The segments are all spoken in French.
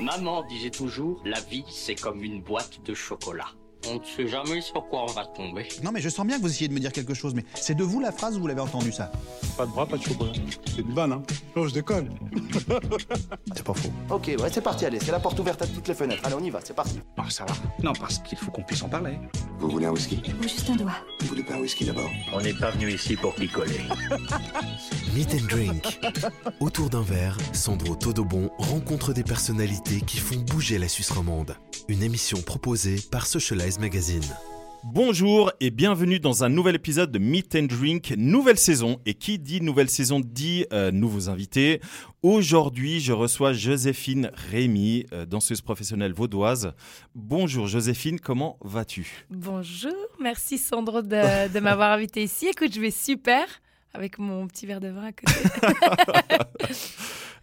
Maman disait toujours, la vie c'est comme une boîte de chocolat. On ne sait jamais sur quoi on va tomber. Non mais je sens bien que vous essayez de me dire quelque chose, mais c'est de vous la phrase ou vous l'avez entendu ça? Pas de bras, pas de chocolat. C'est une vanne, hein Non, je déconne. C'est pas faux. Ok, ouais, c'est parti, allez, c'est la porte ouverte à toutes les fenêtres. Allez, on y va, c'est parti. Non, ça va. Non, parce qu'il faut qu'on puisse en parler. Vous voulez un whisky? Ou juste un doigt. Vous voulez pas un whisky d'abord? On n'est pas venu ici pour picoler. Meet and Drink. Autour d'un verre, Sandro Todobon rencontre des personnalités qui font bouger la Suisse romande. Une émission proposée par Socialize Magazine. Bonjour et bienvenue dans un nouvel épisode de Meet and Drink, nouvelle saison. Et qui dit nouvelle saison dit euh, nouveaux invités. Aujourd'hui, je reçois Joséphine Rémy, euh, danseuse professionnelle vaudoise. Bonjour Joséphine, comment vas-tu? Bonjour, merci Sandro de, de m'avoir invité ici. Écoute, je vais super avec mon petit verre de vin à côté.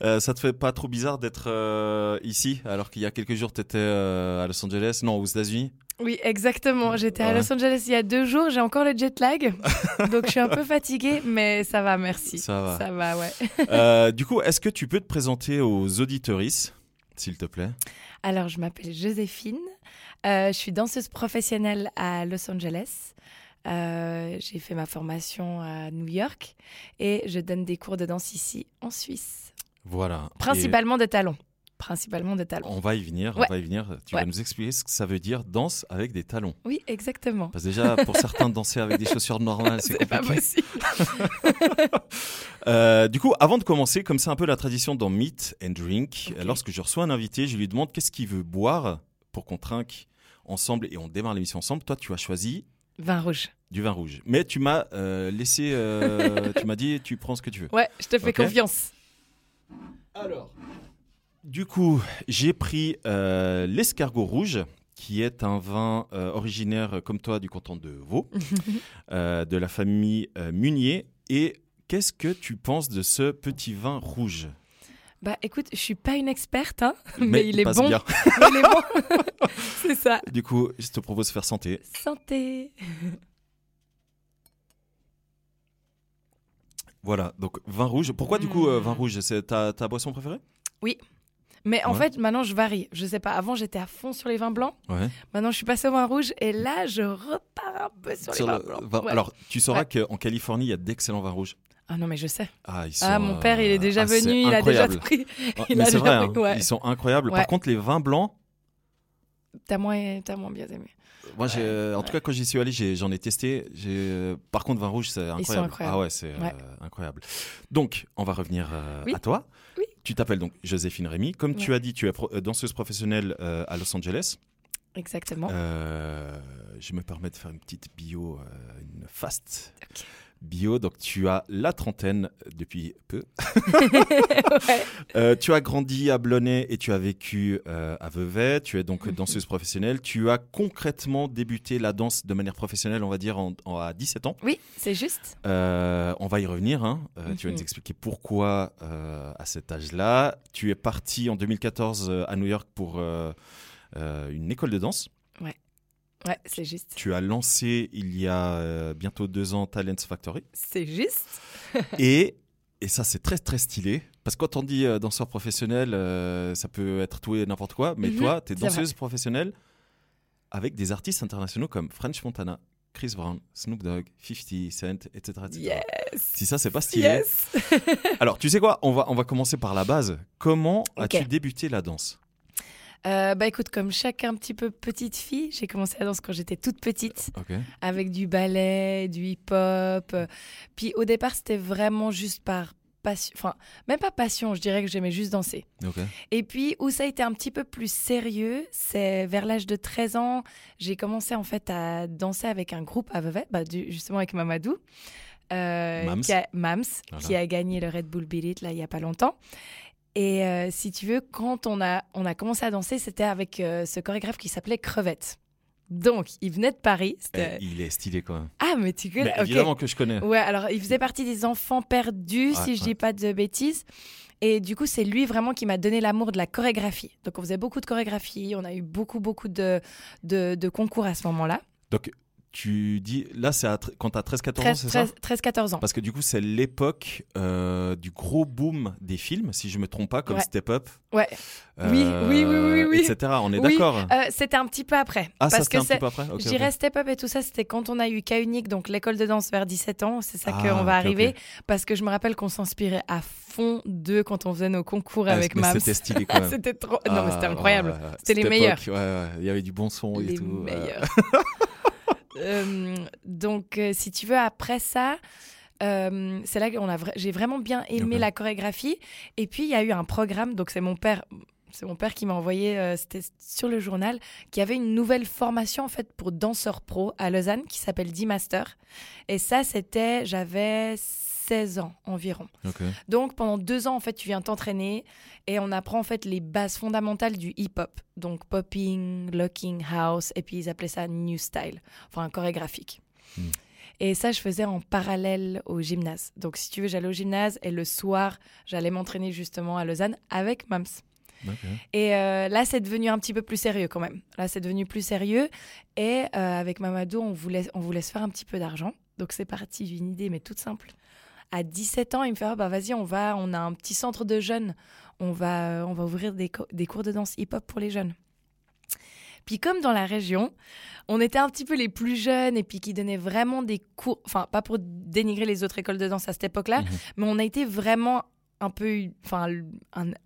Euh, Ça te fait pas trop bizarre d'être euh, ici alors qu'il y a quelques jours tu étais à Los Angeles, non aux États-Unis? Oui, exactement. J'étais à Ouais. Los Angeles il y a deux jours. J'ai encore le jet lag, donc je suis un peu fatiguée, mais ça va, merci. Ça va. Ça va, ouais. Euh, Du coup, est-ce que tu peux te présenter aux auditeuristes, s'il te plaît? Alors, je m'appelle Joséphine. Euh, je suis danseuse professionnelle à Los Angeles. Euh, j'ai fait ma formation à New York et je donne des cours de danse ici en Suisse. Voilà. Et- Principalement de talons. Principalement de talons. On va y venir, Ouais. on va y venir. Tu Ouais. vas nous expliquer ce que ça veut dire danse avec des talons. Oui, exactement. Parce que déjà, pour certains, danser avec des chaussures normales, c'est pas compliqué. possible. Euh, du coup, avant de commencer, comme c'est un peu la tradition dans Meet and Drink, Ok. lorsque je reçois un invité, je lui demande qu'est-ce qu'il veut boire pour qu'on trinque ensemble et on démarre l'émission ensemble. Toi, tu as choisi Vin rouge. du vin rouge. Mais tu m'as euh, laissé, euh, tu m'as dit, tu prends ce que tu veux. Ouais, je te fais confiance. Alors, du coup, j'ai pris euh, l'escargot rouge, qui est un vin euh, originaire, comme toi, du canton de Vaud, euh, de la famille euh, Munier. Et qu'est-ce que tu penses de ce petit vin rouge? Bah écoute, je suis pas une experte, hein, mais, il est bon. bien. Mais il est bon. C'est ça. Du coup, je te propose de faire santé. Santé. Voilà, donc vin rouge. Pourquoi du coup euh, vin rouge? C'est ta, ta boisson préférée? Mais en Ouais. fait, maintenant, je varie. Je sais pas, avant, j'étais à fond sur les vins blancs. Ouais. Maintenant, je suis passée au vin rouge. Et là, je repars un peu sur, Sur les vins le blancs. vin- Ouais. Alors, tu sauras qu'en Californie, il y a d'excellents vins rouges. Ah non, mais je sais. Ah, ils sont, Ah, mon père, il est déjà ah, venu. Il a déjà pris. Ah, il mais a c'est déjà vrai, hein, pris, ouais. ils sont incroyables. Par contre, les vins blancs, T'as moins, t'as moins bien aimé. Moi, j'ai- en tout cas, quand j'y suis allé, j'en ai, testé. J'ai- Par contre, vin rouge, c'est incroyable. Ah ouais, c'est Ouais. euh, incroyable. Donc, on va revenir euh, Oui. à toi. Oui. Tu t'appelles donc Joséphine Rémy. Comme tu as dit, tu es pro- euh, danseuse professionnelle euh, à Los Angeles. Exactement. Euh, je me permets de faire une petite bio, euh, une fast Ok. Bio. Donc, tu as la trentaine depuis peu. Ouais. Euh, tu as grandi à Blonay et tu as vécu euh, à Vevey. Tu es donc danseuse professionnelle. Tu as concrètement débuté la danse de manière professionnelle, on va dire, en- en- à 17 ans. Oui, c'est juste. Euh, on va y revenir. hein. Euh, Tu vas Mhm. nous expliquer pourquoi euh, à cet âge-là. Tu es parti en 2014 euh, à New York pour euh, euh, une école de danse. Ouais, c'est juste. Tu as lancé il y a euh, bientôt deux ans Talents Factory. C'est juste. et, et ça, c'est très très stylé. Parce que quand on dit euh, danseur professionnel, euh, ça peut être tout et n'importe quoi. Mais Mhm, toi, tu es danseuse professionnelle avec des artistes internationaux comme French Montana, Chris Brown, Snoop Dogg, 50 Cent, etc. etc. Yes. Si ça, c'est pas stylé. Yes. Alors, tu sais quoi on va, on va commencer par la base. Comment as-tu débuté la danse? Euh, bah écoute, comme chaque un petit peu petite fille, j'ai commencé la danse quand j'étais toute petite, avec du ballet, du hip-hop. Puis au départ, c'était vraiment juste par passion, enfin même pas passion, je dirais que j'aimais juste danser. Et puis où ça a été un petit peu plus sérieux, c'est vers l'âge de 13 ans, j'ai commencé en fait à danser avec un groupe à Vevey, bah, du- justement avec Mamadou. euh, Mams. Qui a, Mams, Voilà. qui a gagné le Red Bull Beat It là il y a pas longtemps. Et euh, si tu veux, quand on a, on a commencé à danser, c'était avec euh, ce chorégraphe qui s'appelait Crevette. Donc, il venait de Paris. Eh, il est stylé quand même. Ah, mais tu connais ok. évidemment que je connais. Ouais, alors il faisait partie des enfants perdus, Ouais, si je ouais. dis pas de bêtises. Et du coup, c'est lui vraiment qui m'a donné l'amour de la chorégraphie. Donc, on faisait beaucoup de chorégraphie, on a eu beaucoup, beaucoup de, de, de concours à ce moment-là. Donc, tu dis, là, c'est quand t'as 13-14 ans, c'est ça 13-14 ans. Parce que du coup, c'est l'époque euh, du gros boom des films, si je me trompe pas, comme Ouais. Step Up. Ouais. Oui, oui, oui, oui, oui. Etc. On est Oui, d'accord euh, c'était un petit peu après. Ah, ça parce c'était que un petit peu après Ok, je dirais Step Up et tout ça, c'était quand on a eu K Unique, donc l'école de danse vers 17 ans. C'est ça Ah, qu'on va arriver. Parce que je me rappelle qu'on s'inspirait à fond d'eux quand on faisait nos concours Ah, avec Mams. C'était stylé quand même. c'était trop. non, mais c'était Ah, incroyable. C'était les meilleurs. époque, ouais, ouais. Il y avait du bon son et les tout. ouais. meilleurs. Euh, donc, euh, si tu veux, après ça, euh, c'est là que vra- j'ai vraiment bien aimé la chorégraphie. Et puis, il y a eu un programme, donc c'est mon père. C'est mon père qui m'a envoyé, c'était sur le journal, qui avait une nouvelle formation en fait pour danseurs pro à Lausanne qui s'appelle D-Master. Et ça, c'était, j'avais 16 ans environ. Donc pendant deux ans, en fait, tu viens t'entraîner et on apprend en fait les bases fondamentales du hip-hop. Donc popping, locking, house, et puis ils appelaient ça new style, enfin chorégraphique. Hmm. Et ça, je faisais en parallèle au gymnase. Donc si tu veux, j'allais au gymnase et le soir, j'allais m'entraîner justement à Lausanne avec Mams. Et euh, là, c'est devenu un petit peu plus sérieux quand même. Là, c'est devenu plus sérieux. Et euh, avec Mamadou, on voulait, on voulait se faire un petit peu d'argent. Donc c'est parti d'une idée, mais toute simple. À 17 ans, il me fait Ah, bah vas-y, on va, on a un petit centre de jeunes. On va, euh, on va ouvrir des, co- des cours de danse hip-hop pour les jeunes. Puis comme dans la région, on était un petit peu les plus jeunes et puis qui donnaient vraiment des cours, enfin pas pour dénigrer les autres écoles de danse à cette époque-là, Mhm. mais on a été vraiment un peu, enfin,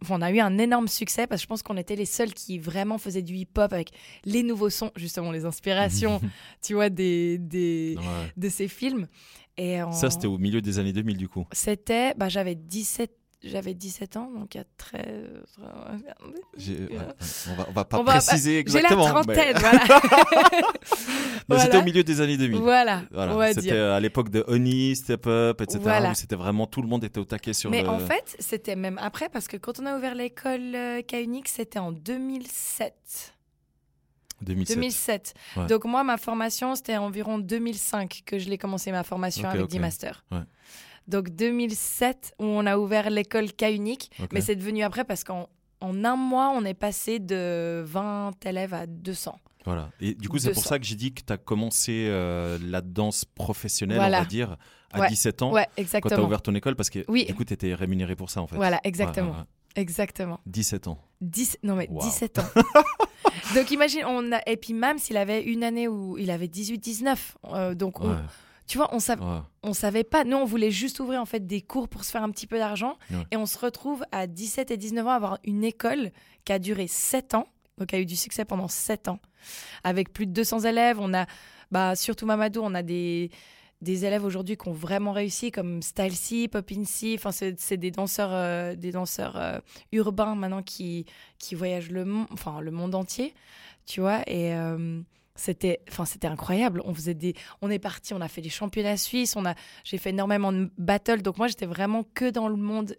on a eu un énorme succès parce que je pense qu'on était les seuls qui vraiment faisaient du hip-hop avec les nouveaux sons, justement les inspirations, tu vois, des, des, Ouais. de ces films. Et Ça, c'était au milieu des années 2000 du coup. C'était, bah, j'avais 17, j'avais 17 ans, donc il y a 13. J'ai- ouais, ouais. On, va, on va pas On va- préciser J'ai la exactement. trentaine, mais- voilà. mais c'était Voilà. au milieu des années 2000. Voilà, Voilà, on va c'était à l'époque de Honey, Step Up, etc. Voilà. C'était vraiment tout le monde était au taquet sur Mais le. en fait, c'était même après, parce que quand on a ouvert l'école euh, K-Unique, c'était en 2007. 2007. 2007. Ouais. Donc moi, ma formation, c'était environ 2005 que je l'ai commencé ma formation avec ok. D-Master. Ouais. Donc 2007, où on a ouvert l'école K-Unique, Ok. mais c'est devenu après parce qu'en en un mois, on est passé de 20 élèves à 200. Voilà. Et du coup, c'est pour 200. ça que j'ai dit que tu as commencé euh, la danse professionnelle, Voilà. on va dire, à Ouais. 17 ans. Ouais, Quand tu as exactement. ouvert ton école, parce que Oui. du coup, tu étais rémunéré pour ça, en fait. Voilà, exactement. Exactement. 17 ans. 10, non mais Wow. 17 ans. donc imagine, on a, et puis même s'il avait une année où il avait 18-19, euh, donc on- Ouais, tu vois, on savait, ouais. on savait pas. Nous, on voulait juste ouvrir en fait des cours pour se faire un petit peu d'argent. Ouais. Et on se retrouve à 17 et 19 ans à avoir une école qui a duré 7 ans. Donc, a eu du succès pendant 7 ans. Avec plus de 200 élèves. On a, bah, surtout Mamadou, on a des, des élèves aujourd'hui qui ont vraiment réussi, comme Style C, Poppin C. Enfin, c'est des danseurs, euh, des danseurs euh, urbains maintenant qui, qui voyagent le, enfin, le monde entier. Tu vois, et. euh, c'était enfin c'était incroyable on faisait des on est parti on a fait des championnats suisses on a j'ai fait énormément de battles donc moi j'étais vraiment que dans le monde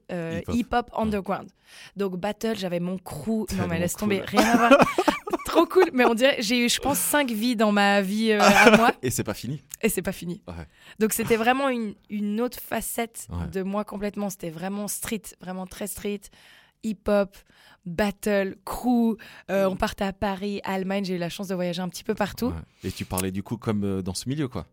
Hip-hop. underground donc battle j'avais mon crew non mais laisse cool. tomber rien à voir trop cool mais on dirait j'ai eu je pense cinq vies dans ma vie euh, à moi Et c'est pas fini. et c'est pas fini Ouais. donc c'était vraiment une, une autre facette Ouais. de moi complètement c'était vraiment street vraiment très street hip-hop battle crew Euh, on partait à Paris à Allemagne j'ai eu la chance de voyager un petit peu partout Ouais. Et tu parlais du coup comme euh, dans ce milieu, quoi.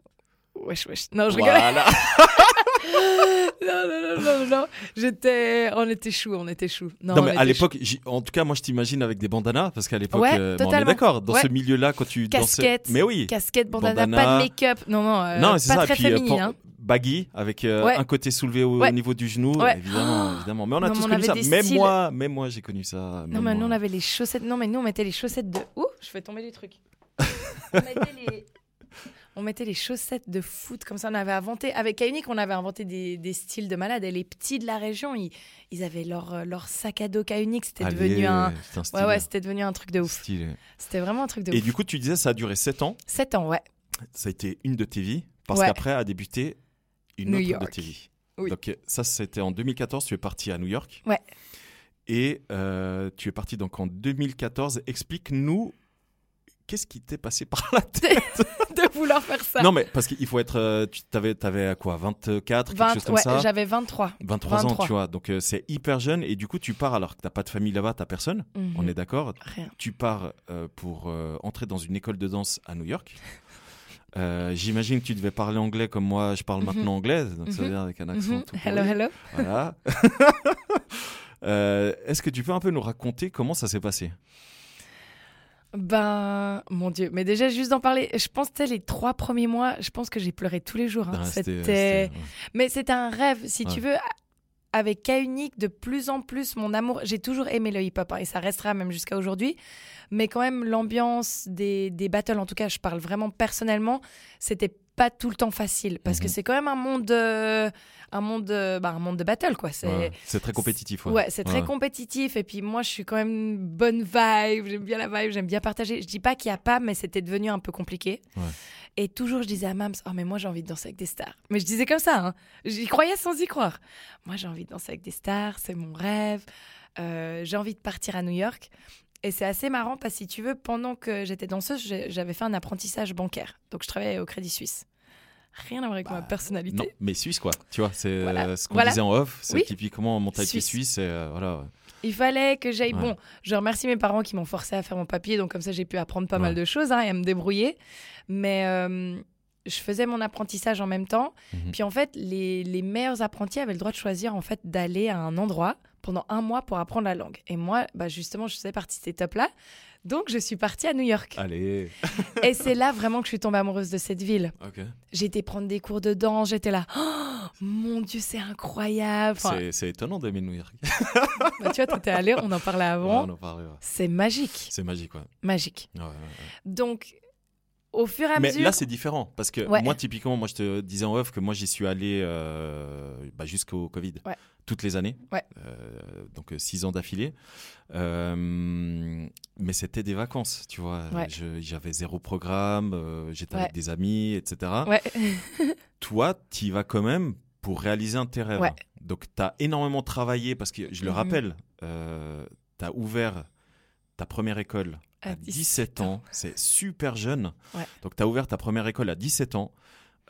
wesh wesh non je rigole Voilà. non, non, non, non, non. J'étais. On était chou, on était chou. Non, Non, on mais à l'époque, en tout cas, moi je t'imagine avec des bandanas parce qu'à l'époque, Ouais, euh, on est d'accord, dans ce Ouais. milieu-là, quand tu. Casquette. dansais. Mais oui. Casquette, bandana, Bandana. pas de make-up. Non, non, euh, non, c'est pas ça. très et puis, euh, féminine. pan- hein. baggy avec euh, Ouais. un côté soulevé au, Ouais. au niveau du genou, Ouais. évidemment, évidemment. Mais on a Non, tous on connu ça. Même styles. moi, même moi, j'ai connu ça. Non, mais nous, on avait les chaussettes. Non, mais nous, on mettait les chaussettes de. Ouh, je fais tomber les trucs. on mettait les. On mettait les chaussettes de foot comme ça. On avait inventé, avec K-Unique, on avait inventé des, des styles de malades. Et les petits de la région, ils, ils avaient leur, euh, leur sac à dos K-Unique. C'était devenu un. Ouais, ouais, c'était devenu un truc de ouf. C'était vraiment un truc de Et ouf. du coup, tu disais ça a duré 7 ans. 7 ans, ouais. Ça a été une de tes vies. Parce Ouais. qu'après a débuté une New autre de tes vies. Oui. Donc ça, c'était en 2014. Tu es parti à New York. Ouais. Et euh, tu es parti donc en 2014. Explique-nous qu'est-ce qui t'est passé par la tête. de vouloir faire ça. non, mais parce qu'il faut être. euh, tu t'avais, t'avais quoi 24, quelque 20 chose comme ouais, ça j'avais 23. 23, ans, 23. tu vois. Donc euh, c'est hyper jeune. Et du coup, tu pars alors que t'as pas de famille là-bas, t'as personne. Mhm. On est d'accord. Rien. Tu pars euh, pour entrer dans une école de danse à New York. J'imagine que tu devais parler anglais comme moi, je parle Mhm. maintenant anglais, donc ça veut Mhm. dire avec un accent tout Hello, pourri. hello. Voilà. Est-ce que tu peux un peu nous raconter comment ça s'est passé? Ben, mon Dieu. Mais déjà, juste d'en parler, je pense que les trois premiers mois, je pense que j'ai pleuré tous les jours. hein. Ah, c'était-. Mais c'était un rêve, si Ouais. tu veux. Avec K Unique, de plus en plus, mon amour. J'ai toujours aimé le hip-hop hein, et ça restera même jusqu'à aujourd'hui. Mais quand même, l'ambiance des, des battles, en tout cas, je parle vraiment personnellement, c'était pas tout le temps facile parce que Mhm. c'est quand même un monde, euh, un monde, euh, bah, un monde de battle quoi. C'est Ouais, très compétitif. Ouais, c'est très compétitif. Et puis moi, je suis quand même une bonne vibe. J'aime bien la vibe, j'aime bien partager. Je dis pas qu'il y a pas, mais c'était devenu un peu compliqué. Et toujours, je disais à Mams, oh mais moi j'ai envie de danser avec des stars. Mais je disais comme ça, hein. j'y croyais sans y croire. Moi j'ai envie de danser avec des stars, c'est mon rêve. Euh, j'ai envie de partir à New York. Et c'est assez marrant parce que si tu veux, pendant que j'étais danseuse, j'avais fait un apprentissage bancaire. Donc je travaillais au Crédit Suisse. Rien à voir avec ma personnalité. Non, mais suisse quoi. Tu vois, c'est Voilà. euh, ce qu'on Voilà. disait en off. C'est Oui. typiquement mentalité Suisse. suisse. et, euh, voilà. Il fallait que j'aille. Ouais. Bon, je remercie mes parents qui m'ont forcé à faire mon papier, donc comme ça j'ai pu apprendre pas Ouais. mal de choses hein, et à me débrouiller. Mais euh, je faisais mon apprentissage en même temps. Mhm. Puis en fait, les, les meilleurs apprentis avaient le droit de choisir en fait d'aller à un endroit pendant un mois pour apprendre la langue. Et moi, bah, justement, je faisais partie de ces tops-là. Donc je suis partie à New York. Allez. et c'est là vraiment que je suis tombée amoureuse de cette ville. Ok. J'ai été prendre des cours de danse, j'étais là. Oh, mon Dieu, c'est incroyable. Enfin, C'est- étonnant d'aimer New York. bah, tu vois, t'étais allé, on en parlait Ouais, avant. on en parlait, ouais. C'est magique. C'est magique, ouais. Magique. Ouais, ouais, ouais. Donc, au fur et à Mais mesure. là, c'est différent parce que Ouais. moi, typiquement, moi, je te disais en off que moi, j'y suis allé euh, bah, jusqu'au Covid, Ouais. Toutes les années, Ouais. Euh, donc euh, six ans d'affilée. Euh, mais c'était des vacances, tu vois. Ouais. J'avais zéro programme, euh, j'étais Ouais. avec des amis, etc. Toi, tu y vas quand même pour réaliser un de tes rêves. Donc, tu as énormément travaillé parce que je le Mhm. rappelle, tu as ouvert ta première école À à 17 ans. C'est super jeune. Donc, tu as ouvert ta première école à 17 ans.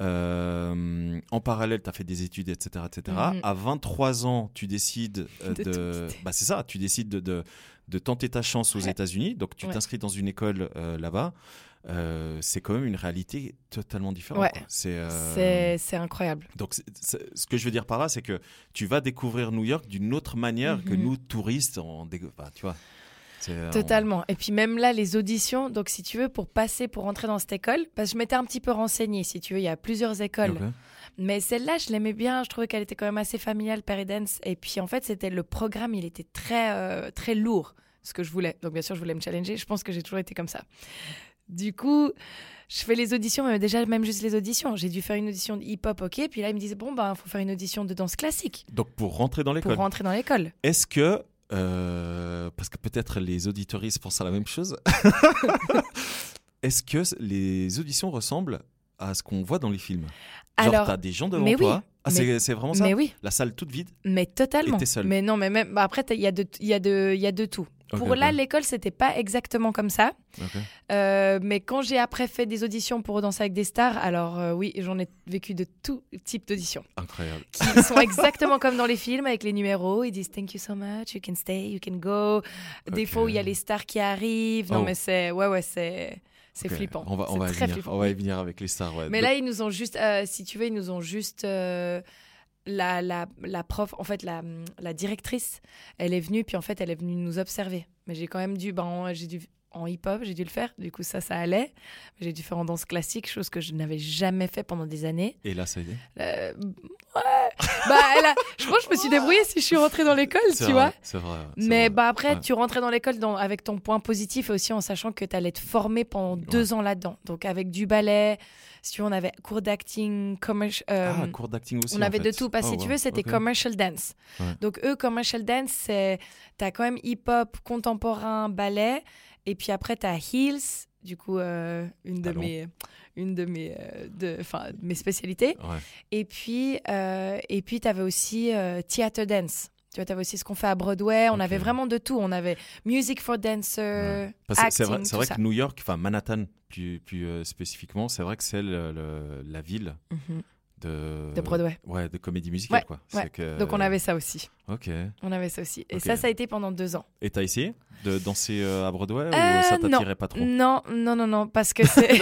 Euh, en parallèle, tu as fait des études, etc. etc. Mhm. À 23 ans, tu décides euh, De bah, c'est ça, tu décides de, de, de tenter ta chance aux Ouais. États-Unis. Donc, tu Ouais. t'inscris dans une école euh, là-bas. C'est quand même une réalité totalement différente. Ouais. C'est. incroyable. donc, ce que je veux dire par là, c'est que tu vas découvrir New York d'une autre manière que Mhm. nous, touristes, on bah, tu vois. Totalement. Et puis même là, les auditions, donc si tu veux, pour passer, pour rentrer dans cette école, parce que je m'étais un petit peu renseignée, si tu veux, il y a plusieurs écoles. Mais celle-là, je l'aimais bien, je trouvais qu'elle était quand même assez familiale, Perry Dance. Et puis en fait, c'était le programme, il était très, euh, très lourd, ce que je voulais. Donc bien sûr, je voulais me challenger, je pense que j'ai toujours été comme ça. Du coup, je fais les auditions, mais déjà, même juste les auditions. J'ai dû faire une audition de hip-hop, ok. Puis là, ils me disaient, bon, ben, il faut faire une audition de danse classique Donc, pour rentrer dans pour l'école, rentrer dans l'école. est-ce que. Euh, parce que peut-être les auditoristes pensent à la même chose. est-ce que les auditions ressemblent à ce qu'on voit dans les films? Genre, Alors, t'as des gens devant mais oui, toi? Ah, c'est vraiment ça? mais oui. La salle toute vide? Mais totalement. Et t'es seule. Mais non, mais même bah après il y a de y a de y a de tout. Pour là l'école c'était pas exactement comme ça. Euh, mais quand j'ai après fait des auditions pour danser avec des stars, alors euh, oui j'en ai vécu de tout type d'auditions Incroyable. qui sont exactement comme dans les films avec les numéros. Ils disent thank you so much, you can stay, you can go. Des fois où il y a les stars qui arrivent. Non Oh. mais c'est ouais ouais c'est c'est flippant. On va, on va, venir, flippant. on va y venir avec les stars. ouais. Mais Donc- là, ils nous ont juste, euh, si tu veux, ils nous ont juste. euh, la, la, la prof, en fait, la, la directrice, elle est venue, puis en fait, elle est venue nous observer. Mais j'ai quand même dû, ben, en- j'ai dû, en hip-hop, j'ai dû le faire. Du coup, ça, ça allait. J'ai dû faire en danse classique, chose que je n'avais jamais fait pendant des années. Et là, ça y est. Euh, ouais. bah, a- je pense que je me suis débrouillée si je suis rentrée dans l'école, tu vrai, vois. C'est vrai. Mais vrai. bah après, Ouais. tu rentrais dans l'école avec ton point positif et aussi en sachant que tu allais te former pendant deux ans là-dedans. Donc avec du ballet, si tu veux, on avait cours d'acting, commercial. Ah, cours d'acting aussi. on en avait fait. de tout. Parce que Oh, si tu veux, c'était commercial dance. Ouais. Donc eux, commercial dance, c'est t'as quand même hip-hop, contemporain, ballet. Et puis après, t'as heels. Du coup, euh, une de mes, une de mes, euh, de, mes spécialités. Ouais. Et puis, euh, et puis, tu avais aussi theater dance. Tu vois, tu avais aussi ce qu'on fait à Broadway. On avait vraiment de tout. On avait music for dancer, Ouais. C'est vrai, que New York, enfin Manhattan plus, plus spécifiquement, c'est vrai que c'est la ville Mhm. de, De Broadway. Ouais, de comédie musicale. Ouais, quoi. ouais. C'est que- Donc on avait ça aussi. Ok. On avait ça aussi. Et ça, ça a été pendant deux ans. Et t'as essayé? De danser euh, à Broadway ou Euh, ça non. t'attirait pas trop? Non, non, non, non, parce que c'est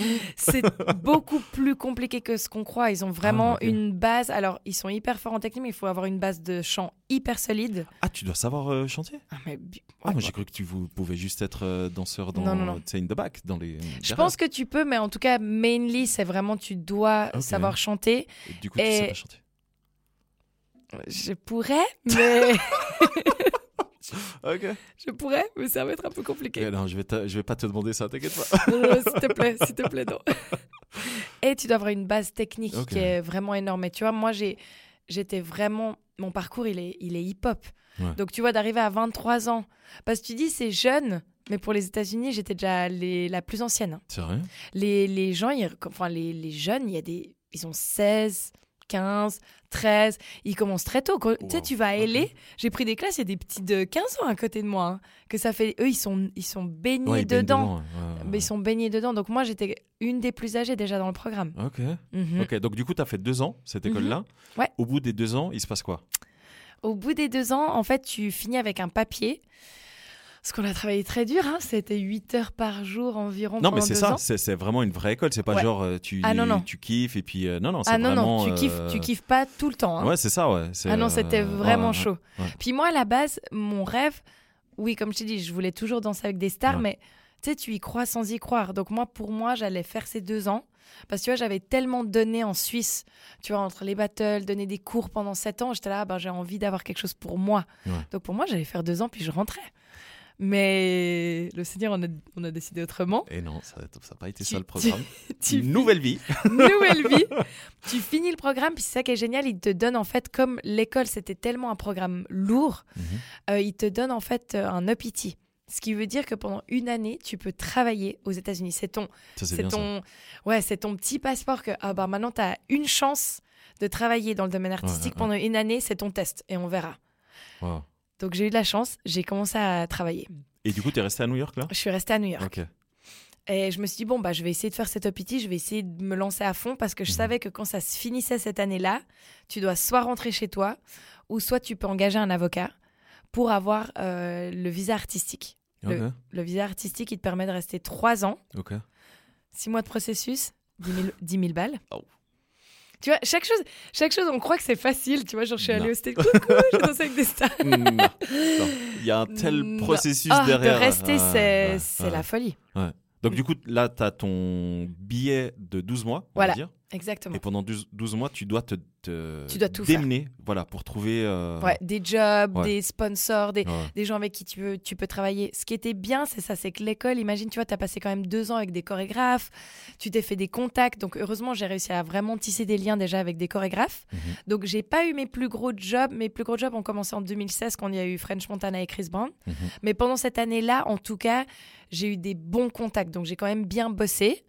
c'est beaucoup plus compliqué que ce qu'on croit. Ils ont vraiment Ah, une base. Alors, ils sont hyper forts en technique, mais il faut avoir une base de chant hyper solide. Ah, tu dois savoir euh, chanter? Ah, mais Ah, moi j'ai cru que tu vous, pouvais juste être euh, danseur dans Non, in the back, dans les. Je pense que tu peux, mais en tout cas, mainly, c'est vraiment tu dois savoir chanter. Et Du coup, tu sais pas chanter. Je pourrais, mais Ok. je pourrais, mais ça va être un peu compliqué. Eh non, je vais, je vais pas te demander ça, t'inquiète pas. Non, non, s'il te plaît, s'il te plaît, non. Et tu dois avoir une base technique qui est vraiment énorme. Et tu vois, moi, j'ai, j'étais vraiment. Mon parcours, il est, il est hip-hop. Ouais. Donc, tu vois, d'arriver à 23 ans. Parce que tu dis, c'est jeune. Mais pour les États-Unis, j'étais déjà les- la plus ancienne. C'est vrai? Les, les gens, ils- enfin, les, les jeunes, il y a des, ils ont 16, 15, 13. Ils commencent très tôt. Tu sais, tu vas à. LA, j'ai pris des classes, il y a des petits de 15 ans à côté de moi. hein, que ça fait. Eux, ils sont, ils sont baignés Ouais, ils baignent dedans. ouais, ils sont baignés dedans. Donc moi, j'étais une des plus âgées déjà dans le programme. Ok. Mhm. Ok, donc du coup, tu as fait deux ans, cette école-là. Ouais. Au bout des deux ans, il se passe quoi? Au bout des deux ans, en fait, tu finis avec un papier. Parce qu'on a travaillé très dur, hein. c'était 8 heures par jour environ. Non, mais c'est ça, c'est vraiment une vraie école. C'est pas Ouais. genre euh, tu, Ah, non, non. tu kiffes et puis. euh, non, non, c'est Ah non, vraiment. non, tu kiffes, euh, tu kiffes pas tout le temps. hein. Ouais, c'est ça, ouais. Ah non, c'était vraiment chaud. ouais. Puis moi, à la base, mon rêve, oui, comme je t'ai dit, je voulais toujours danser avec des stars, Ouais. mais tu sais, tu y crois sans y croire. Donc moi, pour moi, j'allais faire ces deux ans. Parce que tu vois, j'avais tellement donné en Suisse, tu vois, entre les battles, donner des cours pendant sept ans, j'étais là, ben, j'ai envie d'avoir quelque chose pour moi. Ouais. Donc pour moi, j'allais faire deux ans, puis je rentrais. Mais le Seigneur, on a, on a décidé autrement. Et non, ça n'a pas été Tu- ça le programme. Tu nouvelle vie. nouvelle vie. Tu finis le programme, puis c'est ça qui est génial. Il te donne en fait, comme l'école, c'était tellement un programme lourd, Mhm. euh, il te donne en fait euh, un UPT. Ce qui veut dire que pendant une année, tu peux travailler aux États-Unis. C'est ton, c'est ça. ton, ouais, c'est ton petit passeport que ah bah maintenant tu as une chance de travailler dans le domaine artistique ouais, pendant une année. C'est ton test et on verra. Wow. Donc j'ai eu de la chance. J'ai commencé à travailler. Et du coup, tu es resté à New York là? Je suis restée à New York. Ok. Et je me suis dit, bon, bah, je vais essayer de faire cet OPT, je vais essayer de me lancer à fond parce que je Mhm. savais que quand ça se finissait cette année-là, tu dois soit rentrer chez toi ou soit tu peux engager un avocat pour avoir euh, le visa artistique. Le- Ok. Le visa artistique, il te permet de rester trois ans, Ok. six mois de processus, 10 000, 10 000 balles. Oh. Tu vois, chaque chose, chaque chose, on croit que c'est facile. Tu vois, genre, je suis allée Non. au state, coucou, j'ai dansé avec des stars. Il y a un tel Non. processus Ah, derrière. De rester, c'est ouais, c'est ouais. Donc, du coup, là, tu as ton billet de 12 mois, on Voilà. va dire. Exactement. Et pendant 12, 12 mois, tu dois te, te Tu dois tout faire. démener voilà, pour trouver. euh, Ouais, des jobs, Ouais. des sponsors, des, ouais. des gens avec qui tu peux, tu peux travailler. Ce qui était bien, c'est ça, c'est que l'école, imagine, tu vois, tu as passé quand même deux ans avec des chorégraphes, tu t'es fait des contacts. Donc, heureusement, j'ai réussi à vraiment tisser des liens déjà avec des chorégraphes. Mhm. Donc, j'ai pas eu mes plus gros jobs. Mes plus gros jobs ont commencé en 2016 quand il y a eu French Montana et Chris Brown. Mhm. Mais pendant cette année-là, en tout cas, j'ai eu des bons contacts. Donc, j'ai quand même bien bossé.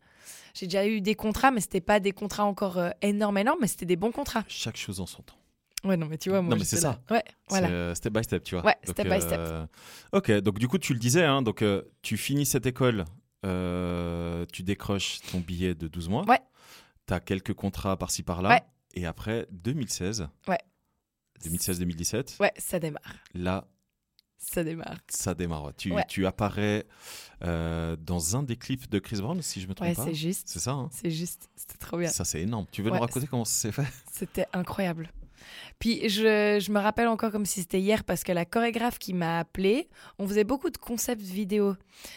J'ai déjà eu des contrats, mais c'était pas des contrats encore euh, énormes, énormes, mais c'était des bons contrats. Chaque chose en son temps. Ouais, non, mais tu vois, moi, Non, mais j'étais c'est là. Ouais, voilà. Euh, step by step, tu vois. Ouais, Donc, step by step. euh, Ok, donc du coup, tu le disais, hein, donc euh, tu finis cette école, euh, tu décroches ton billet de 12 mois. Ouais. Tu as quelques contrats par-ci par-là. Ouais. Et après, 2016. Ouais. 2016-2017. Ouais, ça démarre. Là, Ça démarre. ça démarre. Tu, Ouais. tu apparais euh, dans un des clips de Chris Brown, si je me trompe Ouais, pas. c'est juste. C'est ça, hein C'est juste. C'était trop bien. Ça, c'est énorme. Tu veux Ouais, nous raconter comment ça s'est fait? C'était incroyable. Puis je, je me rappelle encore comme si c'était hier parce que la chorégraphe qui m'a appelé, on faisait beaucoup de concepts vidéo.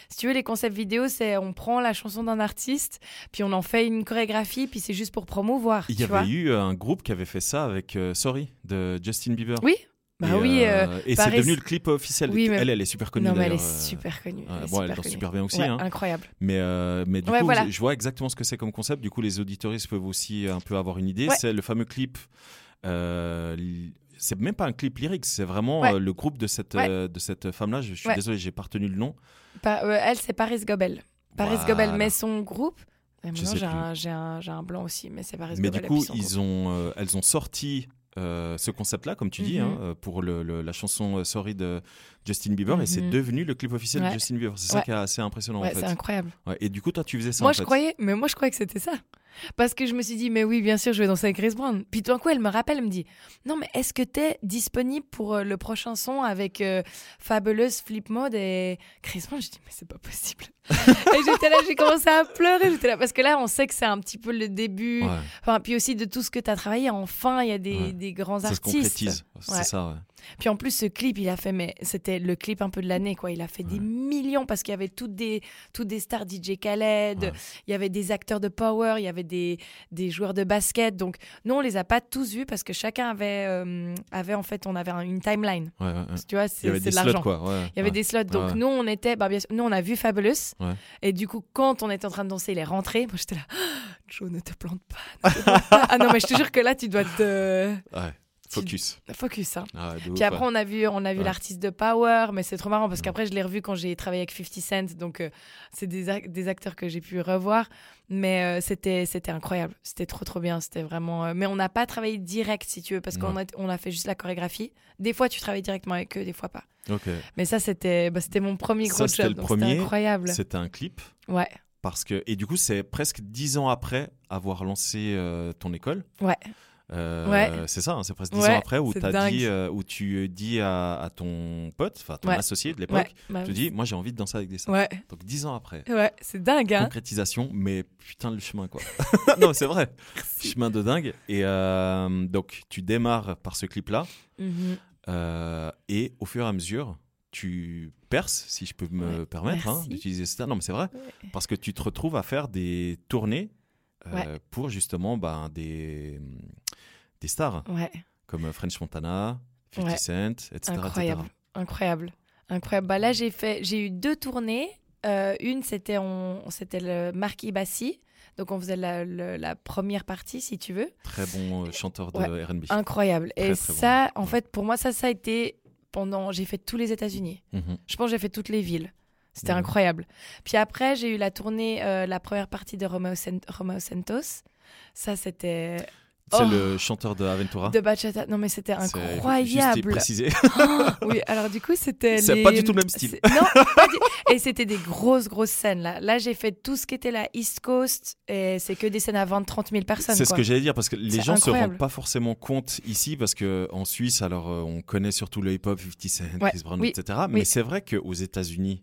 Si tu veux, les concepts vidéo, c'est on prend la chanson d'un artiste, puis on en fait une chorégraphie, puis c'est juste pour promouvoir. Il y avait vois. eu un groupe qui avait fait ça avec euh, Sorry de Justin Bieber. Oui. Bah et, oui. euh, euh, et c'est devenu le clip officiel. Oui, mais- Elle, elle est super connue. non, mais elle est euh, super connue. ouais, elle est bon, elle super danse connue. super bien aussi. Ouais, hein. Incroyable. Mais, euh, mais du Ouais, coup, voilà. je vois exactement ce que c'est comme concept. Du coup, les auditoristes peuvent aussi un peu avoir une idée. Ouais. C'est le fameux clip. euh, li- c'est même pas un clip lyrique, c'est vraiment le groupe de cette, de cette femme-là. Je suis désolé, j'ai pas retenu le nom. Elle, c'est Paris Gobel. Paris Voilà. Gobel, mais son groupe. J'ai un, un, un blanc aussi, mais c'est Paris Mais Gobel. du et coup, ils ont, elles ont sorti euh, ce concept-là, comme tu dis, Mhm. hein, euh, pour le- le- la chanson euh, Sorry de Justin Bieber, et c'est Mhm. devenu le clip officiel de. Justin Bieber. C'est ça qui est assez impressionnant Ouais, en fait. c'est incroyable. Et du coup, toi, tu faisais ça moi, en je fait. croyais, mais moi, je croyais que c'était ça. Parce que je me suis dit, mais oui, bien sûr, je vais danser avec Chris Brown. Puis tout d'un coup, elle me rappelle, elle me dit, non, mais est-ce que t'es disponible pour euh, le prochain son avec euh, Fabulous Flip Mode et Chris Brown? Je dis, mais c'est pas possible. et j'étais là, j'ai commencé à pleurer. J'étais là, parce que là, on sait que c'est un petit peu le début. Ouais. Enfin, puis aussi de tout ce que tu as travaillé. Enfin, il y a des, Ouais. des grands Ça se artistes. Ouais. C'est ça, ouais. Puis en plus, ce clip, il a fait, mais c'était le clip un peu de l'année, quoi. Il a fait des millions parce qu'il y avait toutes des, toutes des stars DJ Khaled, Ouais. il y avait des acteurs de power, il y avait des, des joueurs de basket. Donc, nous, on les a pas tous vus parce que chacun avait, euh, avait en fait, on avait un- une timeline. Ouais. Tu vois, c'est de l'argent. Il y avait des slots. Donc, nous, on était, bah, bien sûr, nous, on a vu Fabulous. Et du coup, quand on était en train de danser, il est rentré. Moi, j'étais là, Joe, ne te plante pas. ne te plante pas. ah non, mais je te jure que là, tu dois te. Focus. Focus, hein. Ah, Puis après, on a vu, on a vu Ouais. l'artiste de Power, mais c'est trop marrant parce qu'après, je l'ai revu quand j'ai travaillé avec 50 Cent. Donc, euh, c'est des, ac- des acteurs que j'ai pu revoir. Mais euh, c'était c'était incroyable. C'était trop, trop bien. C'était vraiment. euh, Mais on n'a pas travaillé direct, si tu veux, parce qu'on a, on a fait juste la chorégraphie. Des fois, tu travailles directement avec eux, des fois pas. Ok. Mais ça, c'était bah, c'était mon premier Ça, gros c'était job. le donc premier. C'était incroyable. C'était un clip. Ouais, Parce que, et du coup, c'est presque dix ans après avoir lancé ton école. ouais. Euh, Ouais. C'est ça, hein, c'est presque dix Ouais, ans après où, dingue. dit, euh, où tu dis à, à ton pote, enfin ton Ouais. associé de l'époque, bah, tu dis, moi j'ai envie de danser avec des ouais, Donc dix ans après. ouais, c'est dingue, hein. Concrétisation, mais putain le chemin quoi. non, c'est vrai. Chemin de dingue. Et euh, donc tu démarres par ce clip-là. Mhm. Euh, et au fur et à mesure, tu perces, si je peux me permettre hein, d'utiliser ça. Non, mais c'est vrai, parce que tu te retrouves à faire des tournées pour justement ben, des, des stars Ouais. comme French Montana, 50 Ouais. Cent, etc. Incroyable, etc. incroyable, incroyable. Bah là, j'ai fait, j'ai eu deux tournées. Euh, une, c'était on, c'était le Marquis Bassi. Donc on faisait la, première partie, si tu veux. Très bon euh, chanteur de Ouais. R&B. Incroyable. Très, Et très bon. ça, en fait, pour moi, ça, ça a été pendant. J'ai fait tous les États-Unis. Mhm. Je pense que j'ai fait toutes les villes. C'était Mhm. incroyable. Puis après, j'ai eu la tournée, euh, la première partie de Romeo, Romeo Santos. Ça, c'était C'est Oh. le chanteur de Aventura. de bachata. Non, mais c'était C'est Juste incroyable. préciser. Oh, oui, alors du coup, c'était. C'est les- pas du tout le même style. Non, du- et c'était des grosses, grosses scènes là. Là, j'ai fait tout ce qui était la East Coast et c'est que des scènes à 20-30 000 personnes. C'est ce que j'allais dire parce que les gens se incroyable. rendent pas forcément compte ici parce que en Suisse, alors euh, on connaît surtout le hip-hop, 50 Cent, Ouais, Chris Brown, oui, etc. Mais oui. c'est vrai qu'aux États-Unis,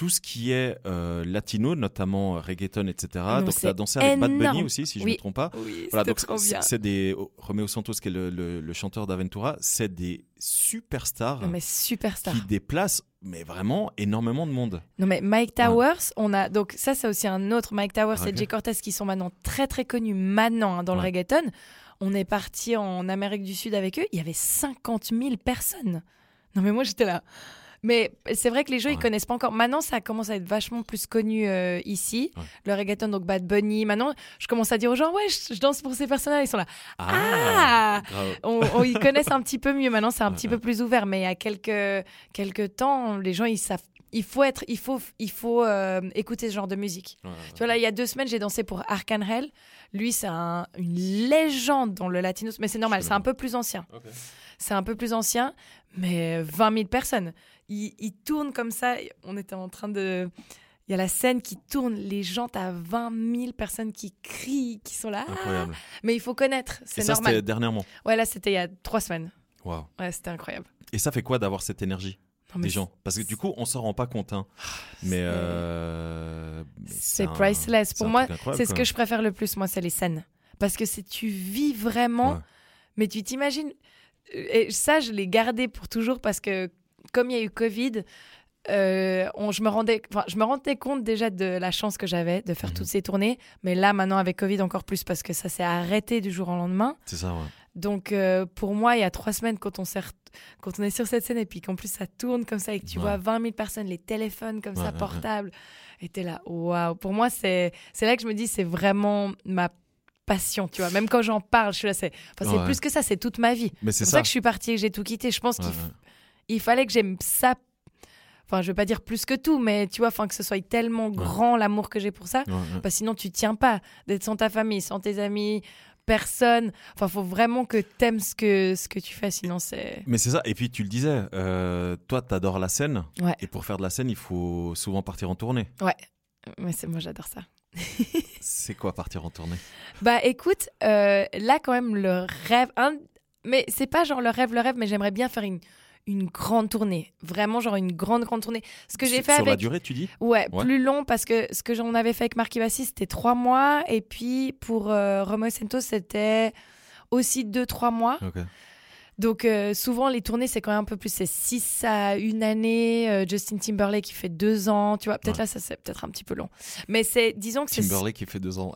tout ce qui est euh, latino, notamment euh, reggaeton, etc. Non, donc tu as dansé avec Bad Bunny énorme. aussi, si je Oui. me trompe pas. Oui, Voilà, donc c'est des oh, Romeo Santos qui est le, le- le chanteur d'Aventura, c'est des superstars mais superstar. qui déplacent mais vraiment énormément de monde. Non, mais Mike Towers, on a. Donc, ça, c'est aussi un autre. Mike Towers Ah, et. Jay Cortez qui sont maintenant très, très connus maintenant hein, dans le reggaeton. On est parti en Amérique du Sud avec eux. Il y avait 50 000 personnes. Non, mais moi, j'étais là. Mais c'est vrai que les gens, ils Ouais. connaissent pas encore. Maintenant, ça commence à être vachement plus connu euh, ici. Ouais. Le reggaeton, donc Bad Bunny. Maintenant, je commence à dire aux gens, ouais, je, je danse pour ces personnes-là. Ils sont là. Ah grave. on, on- ils connaissent un petit peu mieux maintenant, c'est un Ouais, petit peu plus ouvert. Mais il y a quelques, quelques temps, les gens, ils savent. Il faut être, il faut, il faut euh, écouter ce genre de musique. Ouais, ouais. Tu vois là, il y a deux semaines, j'ai dansé pour Arcangel. Lui, c'est un- une légende dans le latinos, mais c'est normal, c'est un peu plus ancien. C'est un peu plus ancien, mais 20 000 personnes. Il, il tourne comme ça. On était en train de. Il y a la scène qui tourne, les gens, t'as 20 000 personnes qui crient, qui sont là. Ah Incroyable. Mais il faut connaître, c'est ça, c'était normal. dernièrement. Ouais, là, c'était il y a trois semaines. Waouh. Ouais, c'était incroyable. Et ça fait quoi d'avoir cette énergie Non, mais des gens? Parce que du coup, on s'en rend pas compte. hein. Mais c'est- euh, mais C'est un- priceless. Pour moi, c'est ce que je préfère le plus, moi, c'est les scènes. Parce que c'est tu vis vraiment, Ouais. mais tu t'imagines. Et ça, je l'ai gardé pour toujours parce que, comme il y a eu Covid, euh, on, je, me rendais, je me rendais compte déjà de la chance que j'avais de faire Mhm. toutes ces tournées. Mais là, maintenant, avec Covid, encore plus parce que ça s'est arrêté du jour au lendemain. C'est ça, ouais. Donc, euh, pour moi, il y a trois semaines, quand on, quand est sur cette scène et puis qu'en plus ça tourne comme ça et que tu Ouais. vois 20 000 personnes, les téléphones comme Ouais, ça, portables, et t'es là, waouh. Pour moi, c'est là que je me dis, c'est vraiment ma passion, tu vois. Même quand j'en parle, je suis là, c'est enfin, plus que ça, c'est toute ma vie. C'est pour ça. ça. que je suis partie et que j'ai tout quitté. Je pense qu'il f-. il fallait que j'aime ça. Enfin, je veux pas dire plus que tout, mais tu vois, enfin, que ce soit tellement grand l'amour que j'ai pour ça. Ouais, que sinon, tu tiens pas d'être sans ta famille, sans tes amis, personne. Enfin, faut vraiment que t'aimes ce que, ce que tu fais, sinon c'est. Mais c'est ça. Et puis tu le disais, euh, toi, t'adores la scène. Ouais. Et pour faire de la scène, il faut souvent partir en tournée. Ouais. Mais c'est moi, j'adore ça. C'est quoi partir en tournée? Bah écoute, euh, là quand même le rêve, un- mais c'est pas genre le rêve, le rêve, mais j'aimerais bien faire une, une grande tournée, vraiment genre une grande grande tournée. Ce que j'ai fait Sur la avec, durée, tu dis? Ouais, Ouais. plus long parce que ce que j'en avais fait avec Marc Ivassi c'était trois mois et puis pour euh, Romo Santos c'était aussi deux trois mois. Donc euh, souvent les tournées c'est quand même un peu plus c'est 6 à une année euh, Justin Timberlake qui fait deux ans tu vois peut-être Ouais. là ça c'est peut-être un petit peu long mais c'est disons que c'est Timberlake qui fait deux ans.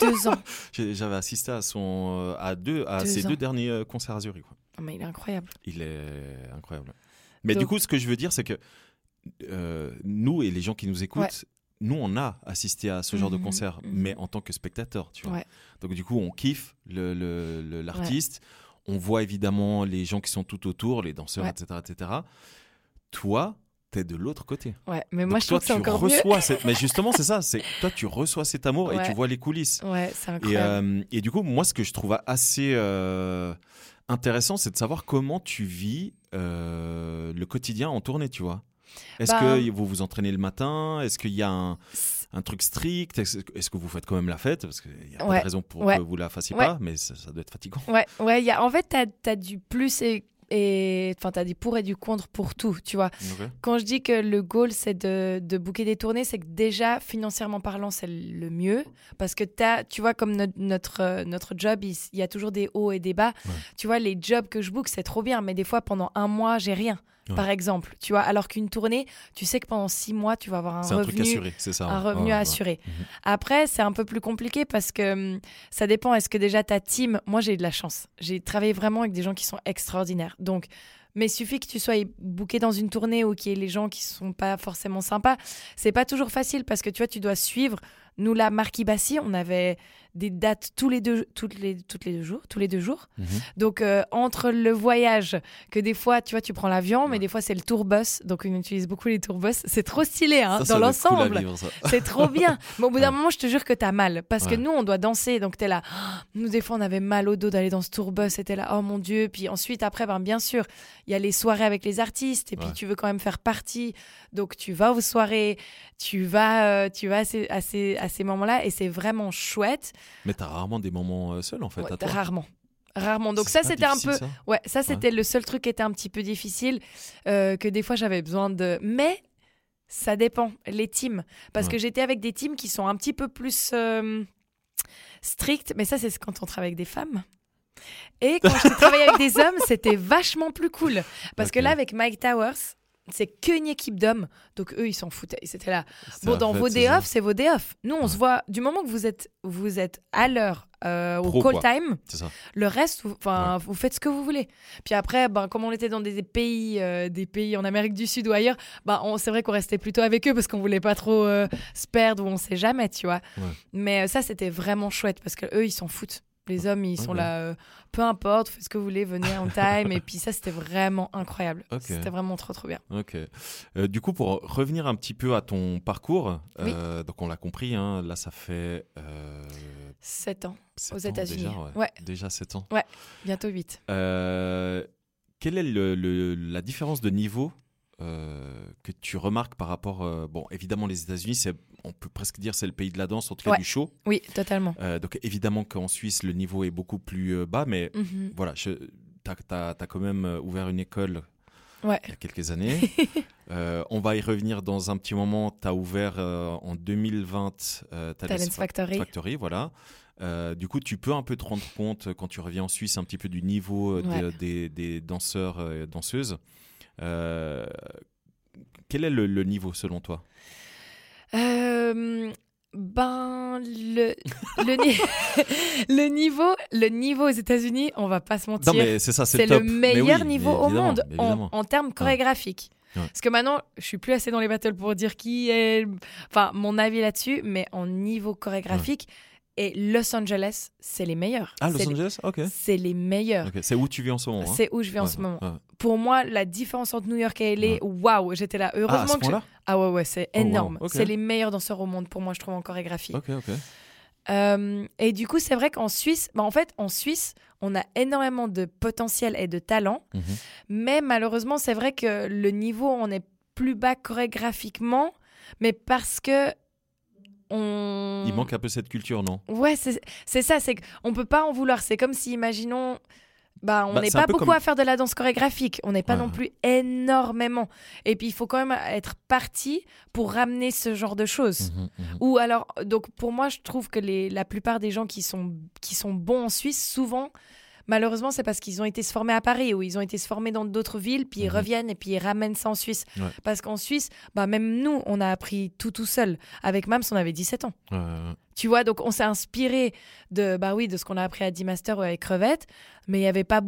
deux ans J'avais assisté à son euh, à deux à Deux ses ans. deux derniers concerts à Zurich. quoi. Oh, mais il est incroyable Il est incroyable. Mais Donc- du coup, ce que je veux dire, c'est que euh, nous et les gens qui nous écoutent, Ouais. nous, on a assisté à ce genre de Mhm, concert, mhm. mais en tant que spectateur, tu vois. Ouais. Donc du coup, on kiffe le- le- le- l'artiste. On voit évidemment les gens qui sont tout autour, les danseurs, etc., etc. Toi, t'es de l'autre côté. ouais mais moi Donc je toi, trouve que tu encore mieux reçois. cette- Mais justement, c'est ça. C'est toi, tu reçois cet amour et tu vois les coulisses. ouais c'est Et, incroyable euh, et du coup, moi, ce que je trouve assez euh, intéressant, c'est de savoir comment tu vis euh, le quotidien en tournée, tu vois. Est-ce Bah, que vous vous entraînez le matin? Est-ce qu'il y a un, un truc strict? Est-ce que vous faites quand même la fête? Parce qu'il n'y a pas Ouais, de raison pour ouais. que vous la fassiez Ouais. pas, mais ça, ça doit être fatigant. Ouais, ouais, y a, en fait, tu as, du plus et. Et- Enfin, tu as du pour et du contre pour tout, tu vois. Quand je dis que le goal, c'est de, de booker des tournées, c'est que déjà, financièrement parlant, c'est le mieux. Parce que as, tu vois, comme notre, notre, notre job, il, y a toujours des hauts et des bas. Ouais. Tu vois, les jobs que je book, c'est trop bien. Mais des fois, pendant un mois, j'ai rien. Ouais. Par exemple, tu vois, alors qu'une tournée, tu sais que pendant six mois, tu vas avoir un C'est un truc revenu, assuré, ça. un revenu ouais. assurer. Mhm. Après, c'est un peu plus compliqué parce que hum, ça dépend. Est-ce que déjà ta team, moi j'ai eu de la chance. J'ai travaillé vraiment avec des gens qui sont extraordinaires. Donc, mais il suffit que tu sois booké dans une tournée ou qu'il y ait les gens qui sont pas forcément sympas. C'est pas toujours facile parce que tu vois, tu dois suivre. Nous, la Marquis Bassi, on avait des dates tous les deux, toutes les, toutes les deux jours, tous les deux jours. Mhm. Donc euh, entre le voyage, que des fois, tu vois, tu prends l'avion, mais des fois c'est le tourbus. Donc on utilise beaucoup les tourbus. C'est trop stylé, hein, Ça, ça dans cool l'ensemble. C'est trop bien. Mais au bout d'un Ouais. moment, je te jure que t'as mal. Parce que nous, on doit danser. Donc t'es là. Nous, des fois, on avait mal au dos d'aller dans ce tourbus. C'était là. Oh mon Dieu. Puis ensuite, après, ben, bien sûr, il y a les soirées avec les artistes. Et puis tu veux quand même faire partie. Donc tu vas aux soirées. Tu vas, euh, tu vas à ces, à ces, à ces moments-là. Et c'est vraiment chouette. Mais t'as rarement des moments euh, seuls, en fait, Ouais, à toi. rarement. Rarement. Donc ça, c'était un peu. ça Ouais, ça, c'était le seul truc qui était un petit peu difficile. euh, que des fois, j'avais besoin de. Mais. Ça dépend, les teams. Parce Ouais. que j'étais avec des teams qui sont un petit peu plus euh, stricts, mais ça, c'est quand on travaille avec des femmes. Et quand j'ai travaillé avec des hommes, c'était vachement plus cool. Parce que là, avec Mike Towers, c'est qu'une équipe d'hommes. Donc eux, ils s'en foutaient. Ils étaient là. Bon, dans vos day off, c'est vos day off. Nous, on Ouais. se voit du moment que vous êtes, vous êtes à l'heure euh, au Pro, call quoi. time. Ça. Le reste, vous, vous faites ce que vous voulez. Puis après, ben, comme on était dans des pays, euh, des pays en Amérique du Sud ou ailleurs, ben, c'est vrai qu'on restait plutôt avec eux parce qu'on voulait pas trop euh, se perdre ou on sait jamais, tu vois. Ouais. Mais ça, c'était vraiment chouette parce que eux, ils s'en foutent. Les hommes, ils sont là, euh, peu importe, faites ce que vous voulez, venez on time. et puis ça, c'était vraiment incroyable. C'était vraiment trop, trop bien. Ok. Euh, du coup, pour revenir un petit peu à ton parcours, Oui. euh, donc on l'a compris, hein, là ça fait euh, 7 ans, aux États-Unis. Déjà, ouais. Ouais. Déjà 7 ans. bientôt 8. Euh, quelle est le- le- la différence de niveau euh, que tu remarques par rapport. euh, bon, évidemment, les États-Unis, c'est- on peut presque dire c'est le pays de la danse, en tout cas Ouais. du show. Oui, totalement. Euh, donc évidemment qu'en Suisse, le niveau est beaucoup plus bas, mais Mhm. voilà, tu as, quand même ouvert une école Ouais. il y a quelques années. On va y revenir dans un petit moment. Tu as ouvert en 2020 euh, Talents Talents Fa- Factory. Factory, voilà. Euh, du coup, tu peux un peu te rendre compte quand tu reviens en Suisse un petit peu du niveau euh, des- Ouais. des, des danseurs et danseuses. Euh, quel est le, le niveau selon toi? Euh, ben le le, ni- le niveau le niveau aux États-Unis, on va pas se mentir. C'est le meilleur oui, niveau au monde en, termes chorégraphiques. Ouais. Parce que maintenant, je suis plus assez dans les battles pour dire qui est, enfin mon avis là-dessus, mais en niveau chorégraphique et Los Angeles, c'est les meilleurs. Ah, Los Angeles Ok. C'est les meilleurs. C'est où tu vis en ce moment hein C'est où je vais en ce moment. ouais. Pour moi, la différence entre New York et LA, Ouais. waouh, j'étais là. Ah, à Heureusement ce que je- ah ouais ouais, c'est Oh, wow, énorme. C'est les meilleurs danseurs au monde pour moi, je trouve en chorégraphie. Ok, ok. Euh, et du coup, c'est vrai qu'en Suisse, bah, en fait, en Suisse, on a énormément de potentiel et de talent, Mhm. mais malheureusement, c'est vrai que le niveau, on est plus bas chorégraphiquement, mais parce que on... Il manque un peu cette culture, non? Ouais, c'est ça, c'est qu'on peut pas en vouloir. C'est comme si, imaginons, bah, on Bah, n'est pas beaucoup comme- à faire de la danse chorégraphique. On n'est pas Ouais, non plus énormément. Et puis, il faut quand même être parti pour ramener ce genre de choses. Mhm, mhm. Ou alors, donc pour moi, je trouve que les, la plupart des gens qui sont, qui sont bons en Suisse, souvent, malheureusement, c'est parce qu'ils ont été se former à Paris ou ils ont été se former dans d'autres villes, puis ils Mhm. reviennent et puis ils ramènent ça en Suisse. Ouais. Parce qu'en Suisse, bah, même nous, on a appris tout tout seul. Avec Mams, on avait 17 ans. Ouais, ouais. Tu vois, donc on s'est inspiré de, bah oui, de ce qu'on a appris à D-Master ou avec Crevette, mais il n'y avait pas.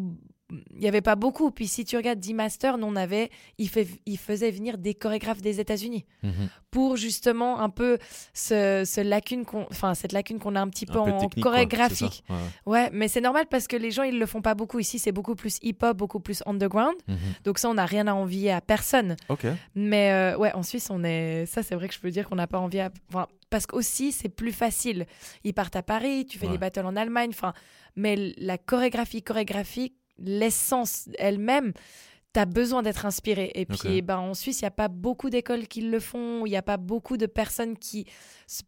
Il y avait pas beaucoup. Puis si tu regardes D-Master, nous on avait, il, fait, il faisait venir des chorégraphes des États-Unis Mhm. pour justement un peu ce, ce lacune qu'on, enfin cette lacune qu'on a un petit peu Un peu en quoi, chorégraphique. Ouais, Ouais, mais c'est normal parce que les gens ils le font pas beaucoup ici. C'est beaucoup plus hip-hop, beaucoup plus underground. Mhm. Donc ça, on n'a rien à envier à personne. Mais euh, ouais, en Suisse, on est. Ça, c'est vrai que je peux dire qu'on n'a pas envie à. Enfin, parce qu'aussi, c'est plus facile. Ils partent à Paris, tu fais Ouais. des battles en Allemagne. Enfin, mais la chorégraphie, chorégraphie, l'essence elle-même, t'as besoin d'être inspiré. Et puis, ben, en Suisse, il n'y a pas beaucoup d'écoles qui le font. Il n'y a pas beaucoup de personnes qui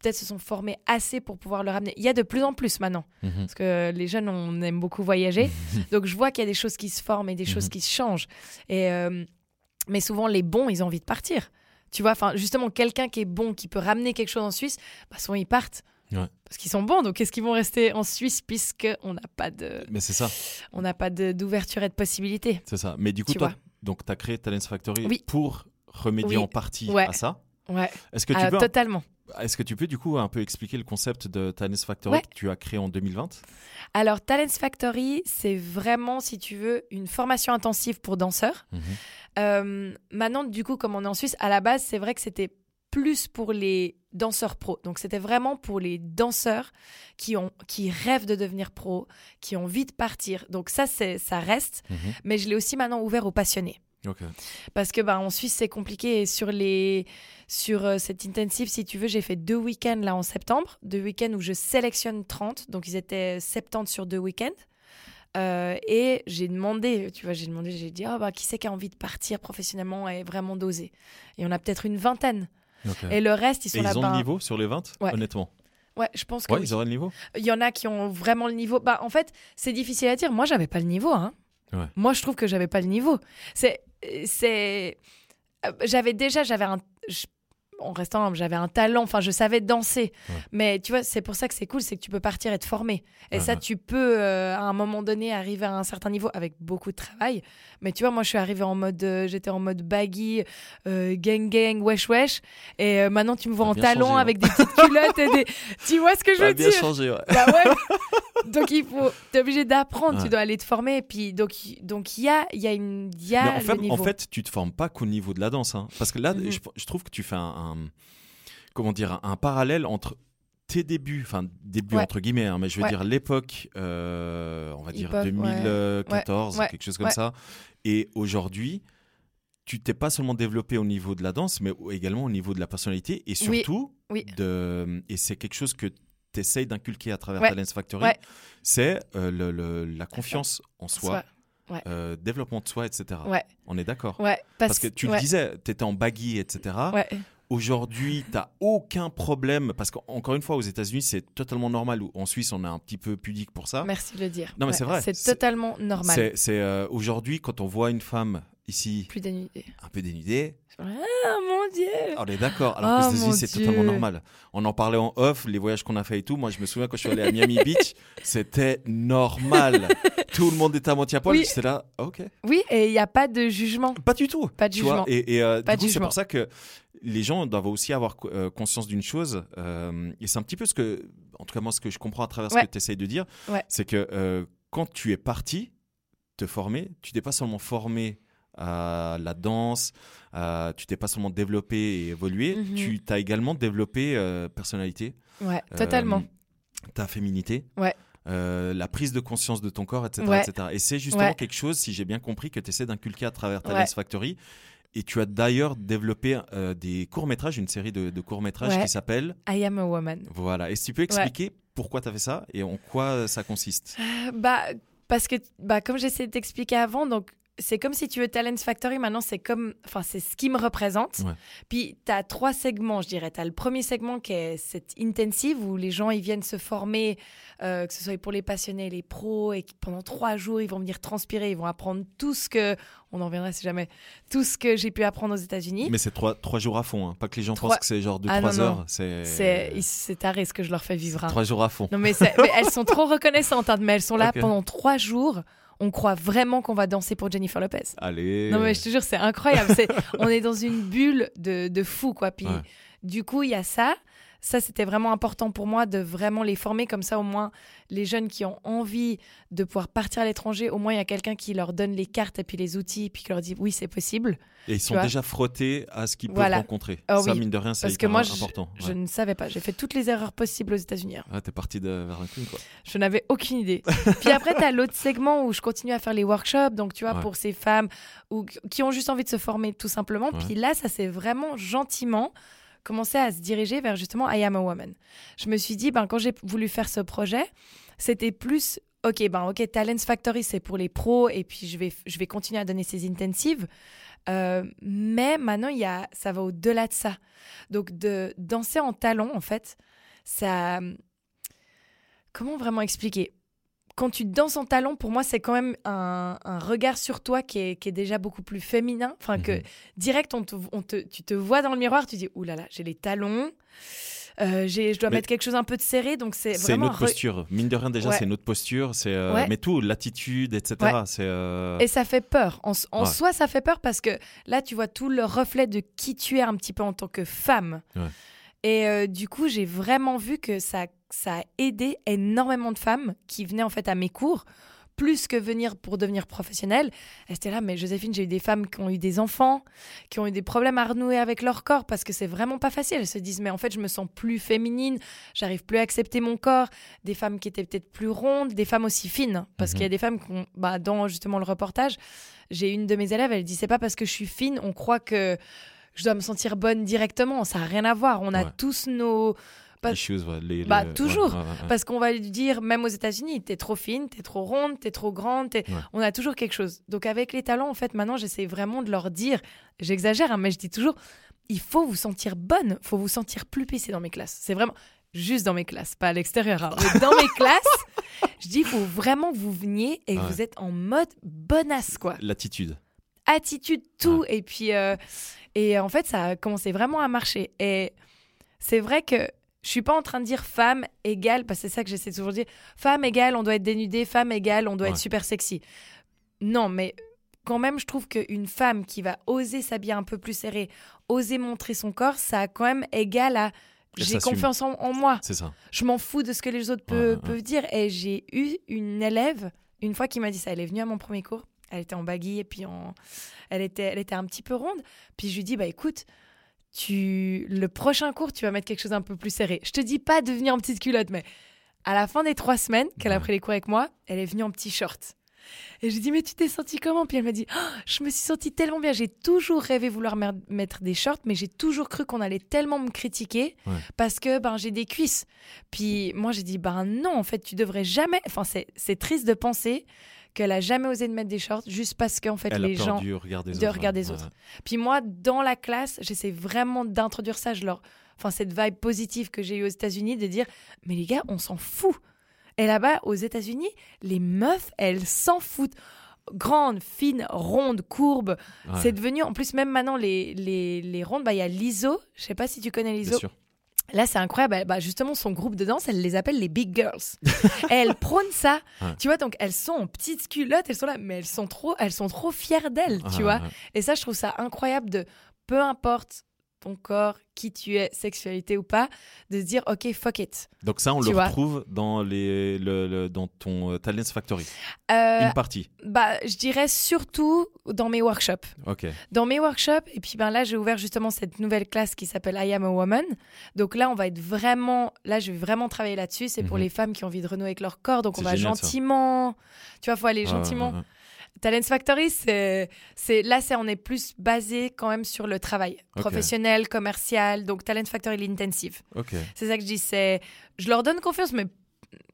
peut-être se sont formées assez pour pouvoir le ramener. Il y a de plus en plus maintenant. Mhm. Parce que les jeunes, on aime beaucoup voyager. Donc, je vois qu'il y a des choses qui se forment et des choses Mhm. qui se changent. Et, euh, mais souvent, les bons, ils ont envie de partir. Tu vois, enfin, justement, quelqu'un qui est bon, qui peut ramener quelque chose en Suisse, bah, souvent, ils partent. Ouais. Parce qu'ils sont bons. Donc, est-ce qu'ils vont rester en Suisse puisqu'on n'a pas de, Mais c'est ça, on n'a pas d'ouverture et de possibilités? C'est ça. Mais du coup, Tu toi, vois. donc tu as créé Talents Factory Oui. pour remédier Oui. en partie Ouais. à ça. Ouais, Est-ce que tu peux totalement. Est-ce que tu peux du coup un peu expliquer le concept de Talents Factory Ouais. que tu as créé en 2020 Alors, Talents Factory, c'est vraiment, si tu veux, une formation intensive pour danseurs. Mhm. Euh, maintenant, du coup, comme on est en Suisse, à la base, c'est vrai que c'était plus pour les danseurs pros. Donc, c'était vraiment pour les danseurs qui, ont, qui rêvent de devenir pro, qui ont envie de partir. Donc, ça, c'est, ça reste. Mhm. Mais je l'ai aussi maintenant ouvert aux passionnés. Parce que bah, en Suisse, c'est compliqué. Et sur, les... sur euh, cette intensive, si tu veux, j'ai fait deux week-ends là en septembre. Deux week-ends où je sélectionne 30. Donc, ils étaient 70 sur deux week-ends. Euh, et j'ai demandé, tu vois, j'ai demandé, j'ai dit, oh, bah, qui c'est qui a envie de partir professionnellement et vraiment d'oser? Et on a peut-être une vingtaine. Et le reste, ils sont Et ils là-bas. ont le niveau sur les 20 Ouais. Honnêtement. Ouais, je pense que Ouais, oui. ils auraient le niveau Il y en a qui ont vraiment le niveau. Bah, en fait, c'est difficile à dire. Moi, j'avais pas le niveau. Hein. Ouais. Moi, je trouve que j'avais pas le niveau. C'est, c'est, euh, j'avais déjà, j'avais un, je- en restant, j'avais un talent. Enfin, je savais danser. Ouais. Mais tu vois, c'est pour ça que c'est cool, c'est que tu peux partir et te former. Et Ouais, ça, ouais. tu peux euh, à un moment donné arriver à un certain niveau avec beaucoup de travail. Mais tu vois, moi, je suis arrivée en mode, euh, j'étais en mode baggy, euh, gang gang, wesh wesh. Et maintenant, tu me vois en bien talon changé, hein. avec des petites culottes et des. Tu vois ce que je Ça a veux bien dire? changé, ouais. bah ouais. donc il faut, t'es obligé d'apprendre, Ouais. tu dois aller te former. Et puis donc il- donc il y a, y a une, y a en fait, niveau. en fait, tu te formes pas qu'au niveau de la danse. hein. Parce que là, Mhm. je, je trouve que tu fais un, un- comment dire, un, parallèle entre tes débuts, enfin début Ouais. entre guillemets, hein, mais je veux Ouais. dire l'époque, euh, on va dire Hip-hop, ouais. 2014, Ouais. quelque chose comme ça, et aujourd'hui. Tu t'es pas seulement développé au niveau de la danse, mais également au niveau de la personnalité et surtout, Oui. de, et c'est quelque chose que tu essayes d'inculquer à travers. Talents Factory, c'est euh, le- le- la confiance en soi. Ouais. euh, développement de soi, etc. Ouais. On est d'accord Ouais, parce, Parce que tu le disais, tu étais en baggy, etc. Aujourd'hui, tu aucun problème. Parce qu'encore une fois, aux États-Unis, c'est totalement normal. Ou En Suisse, on est un petit peu pudique pour ça. Merci de le dire. Non, mais Ouais, c'est vrai. C'est totalement normal. C'est c'est, euh, aujourd'hui, quand on voit une femme ici Plus dénudé. un peu dénudée, Ah mon dieu. on est d'accord. Alors Oh, États-Unis, mon c'est totalement normal. On en parlait en off, les voyages qu'on a fait et tout. Moi, je me souviens quand je suis allé à Miami Beach, c'était normal. tout le monde était à moitié à poil. Oui. J'étais là, ok. Oui, et il n'y a pas de jugement. Pas du tout. Pas de tu vois. jugement. Et, et, euh, c'est jugement. pour ça que les gens doivent aussi avoir euh, conscience d'une chose. euh, et c'est un petit peu ce que, en tout cas, moi, ce que je comprends à travers ce que tu essayes de dire, Ouais. c'est que euh, quand tu es parti te former, tu t'es pas seulement formé à la danse, à- tu t'es pas seulement développé et évolué, Mhm. tu t'as également développé euh, personnalité, Ouais, euh, totalement. ta féminité. Ouais. euh, la prise de conscience de ton corps, etc. Ouais. etc. Et c'est justement Ouais. quelque chose, si j'ai bien compris, que tu essaies d'inculquer à travers Talents Ouais. Factory. Et tu as d'ailleurs développé euh, des courts-métrages, une série de, de courts-métrages qui s'appelle. I am a woman. Voilà. Est-ce que tu peux expliquer pourquoi tu as fait ça et en quoi ça consiste? Euh, Bah, parce que, bah, comme j'essayais de t'expliquer avant, donc c'est comme si tu veux Talent Factory, maintenant c'est comme, enfin c'est ce qui me représente. Ouais. Puis tu as trois segments, je dirais. Tu as le premier segment qui est cette intensive où les gens ils viennent se former, euh, que ce soit pour les passionnés, les pros, et qui, pendant trois jours ils vont venir transpirer, ils vont apprendre tout ce que, on en reviendra si jamais, tout ce que j'ai pu apprendre aux États-Unis. Mais c'est trois, trois jours à fond, hein. pas que les gens Trois- pensent que c'est genre 2-3 Ah, non, non. heures. C'est taré ce que je leur fais vivre. hein. trois jours à fond. Non mais, elles sont trop reconnaissantes, hein, mais elles sont là pendant trois jours. On croit vraiment qu'on va danser pour Jennifer Lopez. Allez. Non mais je te jure, c'est incroyable. On est dans une bulle de, de fou, quoi. Puis Ouais. du coup, il y a ça. Ça, c'était vraiment important pour moi de vraiment les former comme ça. Au moins, les jeunes qui ont envie de pouvoir partir à l'étranger, au moins il y a quelqu'un qui leur donne les cartes et puis les outils, puis qui leur dit oui, c'est possible. Et ils sont déjà frottés à ce qu'ils peuvent Voilà. rencontrer. Ah ça, oui. mine de rien, c'est Parce que moi, je, important. je Ouais. ne savais pas. J'ai fait toutes les erreurs possibles aux États-Unis. hein. Ah, t'es parti de vers un clown, quoi. Je n'avais aucune idée. Puis après, tu as l'autre segment où je continue à faire les workshops. Donc, tu vois, Ouais. pour ces femmes ou, qui ont juste envie de se former tout simplement. Ouais. Puis là, ça s'est vraiment gentiment commencé à se diriger vers justement I am a woman. Je me suis dit, ben, quand j'ai voulu faire ce projet, c'était plus. Ok, ben ok, Talents Factory, c'est pour les pros, et puis je vais, je vais continuer à donner ces intensives. Euh, mais maintenant, y a, ça va au-delà de ça. Donc, de danser en talons, en fait, ça. Comment vraiment expliquer? Quand tu danses en talons, pour moi, c'est quand même un, un regard sur toi qui est, qui est déjà beaucoup plus féminin. Enfin, que Mhm. direct, on te, on te- tu te vois dans le miroir, tu dis Ouh là là, j'ai les talons. euh, je dois Mais- mettre quelque chose un peu de serré, donc c'est C'est une autre re- posture. Mine de rien, déjà, Ouais. c'est une autre posture. C'est, euh, Ouais. Mais tout, l'attitude, etc. Ouais. C'est. euh, Et ça fait peur. En, en soi, ça fait peur parce que là, tu vois tout le reflet de qui tu es un petit peu en tant que femme. Et euh, du coup, j'ai vraiment vu que ça, ça a aidé énormément de femmes qui venaient en fait à mes cours, plus que venir pour devenir professionnelle. Elles étaient là, mais Joséphine, j'ai eu des femmes qui ont eu des enfants, qui ont eu des problèmes à renouer avec leur corps parce que c'est vraiment pas facile. Elles se disent, mais en fait, je me sens plus féminine, j'arrive plus à accepter mon corps. Des femmes qui étaient peut-être plus rondes, des femmes aussi fines, parce Mhm. qu'il y a des femmes qui ont, bah, dans justement le reportage, j'ai une de mes élèves, elle dit, c'est pas parce que je suis fine, on croit que je dois me sentir bonne directement. Ça n'a rien à voir. On a Ouais. tous nos. pas- issues, ouais, les- Bah, les- toujours. ouais. Parce qu'on va lui dire, même aux États-Unis, t'es trop fine, t'es trop ronde, t'es trop grande. t'es-. On a toujours quelque chose. Donc, avec les talents, en fait, maintenant, j'essaie vraiment de leur dire, j'exagère, hein, mais je dis toujours, il faut vous sentir bonne, faut vous sentir plus pissée dans mes classes. C'est vraiment juste dans mes classes, pas à l'extérieur. hein, mais dans mes classes, je dis, il faut vraiment que vous veniez et que vous êtes en mode bonasse, quoi L'attitude. Attitude, tout. Et puis, euh, et en fait, ça a commencé vraiment à marcher. Et c'est vrai que je suis pas en train de dire femme égale, parce que c'est ça que j'essaie de toujours de dire. Femme égale, on doit être dénudée. Femme égale, on doit Ouais. être super sexy. Non, mais quand même, je trouve qu'une femme qui va oser s'habiller un peu plus serré, oser montrer son corps, ça a quand même égal à j'ai confiance en, en moi. C'est ça. Je m'en fous de ce que les autres Ouais, peu- ouais, peuvent dire. Et j'ai eu une élève, une fois, qui m'a dit ça. Elle est venue à mon premier cours. Elle était en baggy et puis en... elle, était, elle était un petit peu ronde. Puis je lui dis, bah écoute, tu... le prochain cours, tu vas mettre quelque chose un peu plus serré. Je te dis pas de venir en petite culotte, mais à la fin des trois semaines qu'elle a pris les cours avec moi, elle est venue en petit short. Et je lui dis, mais tu t'es sentie comment? Puis elle m'a dit, Oh, je me suis sentie tellement bien. J'ai toujours rêvé vouloir mettre des shorts, mais j'ai toujours cru qu'on allait tellement me critiquer Ouais. parce que ben, j'ai des cuisses. Puis moi, j'ai dit, ben non, en fait, tu devrais jamais. Enfin, c'est triste de penser qu'elle a jamais osé de mettre des shorts juste parce qu'en fait, Elle les gens. de autres. regard ouais, des ouais, autres. Puis moi, dans la classe, j'essaie vraiment d'introduire ça. Je leur... Enfin, cette vibe positive que j'ai eue aux États-Unis, de dire, mais les gars, on s'en fout. Et là-bas, aux États-Unis, les meufs, elles s'en foutent. Grandes, fines, rondes, courbes. Ouais, C'est devenu, en plus, même maintenant, les, les, les rondes, bah, il y a l'ISO. Je sais pas si tu connais bien l'ISO. Là, c'est incroyable. Bah, justement, son groupe de danse, elle les appelle les big girls. elle prône ça. Ouais. Tu vois, donc elles sont en petites culottes, elles sont là, mais elles sont trop, elles sont trop fières d'elles, tu Ouais, vois. ouais. Et ça, je trouve ça incroyable de, peu importe ton corps, qui tu es, sexualité ou pas, de se dire, ok, fuck it. Donc ça, on Tu le vois. retrouve dans, les, le, le- dans ton euh, Talents Factory. Euh, Une partie. bah, je dirais surtout dans mes workshops. Ok. Dans mes workshops, et puis ben là, j'ai ouvert justement cette nouvelle classe qui s'appelle I Am a Woman. Donc là, on va être vraiment, là, je vais vraiment travailler là-dessus. C'est pour Mhm. les femmes qui ont envie de renouer avec leur corps. Donc on va génial, ça. gentiment, tu vois, faut aller gentiment. Talents Factory, c'est, c'est là, c'est on est plus basé quand même sur le travail professionnel, commercial. Donc Talent Factory l'intensive. C'est ça que je dis. C'est, je leur donne confiance, mais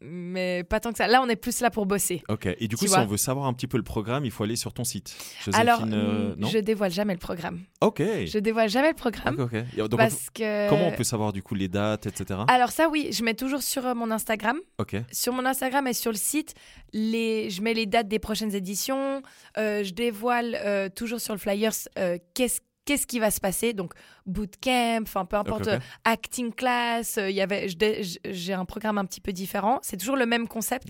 mais pas tant que ça. Là, on est plus là pour bosser. Ok. Et du coup, si on veut savoir un petit peu le programme, il faut aller sur ton site. Alors, euh, mm, non? je dévoile jamais le programme. Ok. Je dévoile jamais le programme Ok, donc, parce que. comment on peut savoir du coup les dates, etc. Alors ça, oui, je mets toujours sur euh, mon Instagram. Ok. Sur mon Instagram et sur le site, les, je mets les dates des prochaines éditions. Euh, je dévoile euh, toujours sur le flyers qu'est-ce qu'est-ce qui va se passer? Donc bootcamp, enfin peu importe, euh, acting class. euh, Il y avait, j'ai un programme un petit peu différent. C'est toujours le même concept.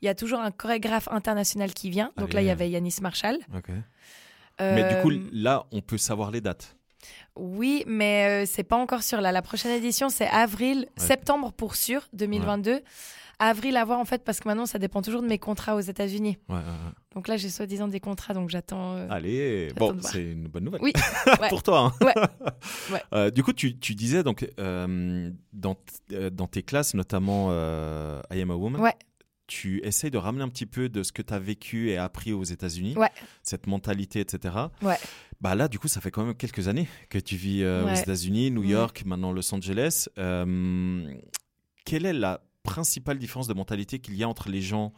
Il y a toujours un chorégraphe international qui vient. Donc là, il y avait Yanis Marshall. Ok. Mais du coup, Euh, là, on peut savoir les dates. Oui, mais euh, c'est pas encore sûr là. La prochaine édition, c'est avril, Ouais. septembre pour sûr, 2022. Avril à voir en fait parce que maintenant ça dépend toujours de mes contrats aux États-Unis. Ouais, ouais, ouais. Donc là j'ai soi-disant des contrats donc j'attends. euh, Allez, bon, c'est une bonne nouvelle. Oui, ouais. pour toi. hein. Ouais. Ouais. Euh, du coup, tu, tu disais donc euh, dans, dans tes classes, notamment I Am a Woman, tu essayes de ramener un petit peu de ce que tu as vécu et appris aux États-Unis, cette mentalité, etc. Ouais. Bah là, du coup, ça fait quand même quelques années que tu vis aux. États-Unis, New. York, maintenant Los Angeles. Quelle est la principale différence de mentalité qu'il y a entre les gens,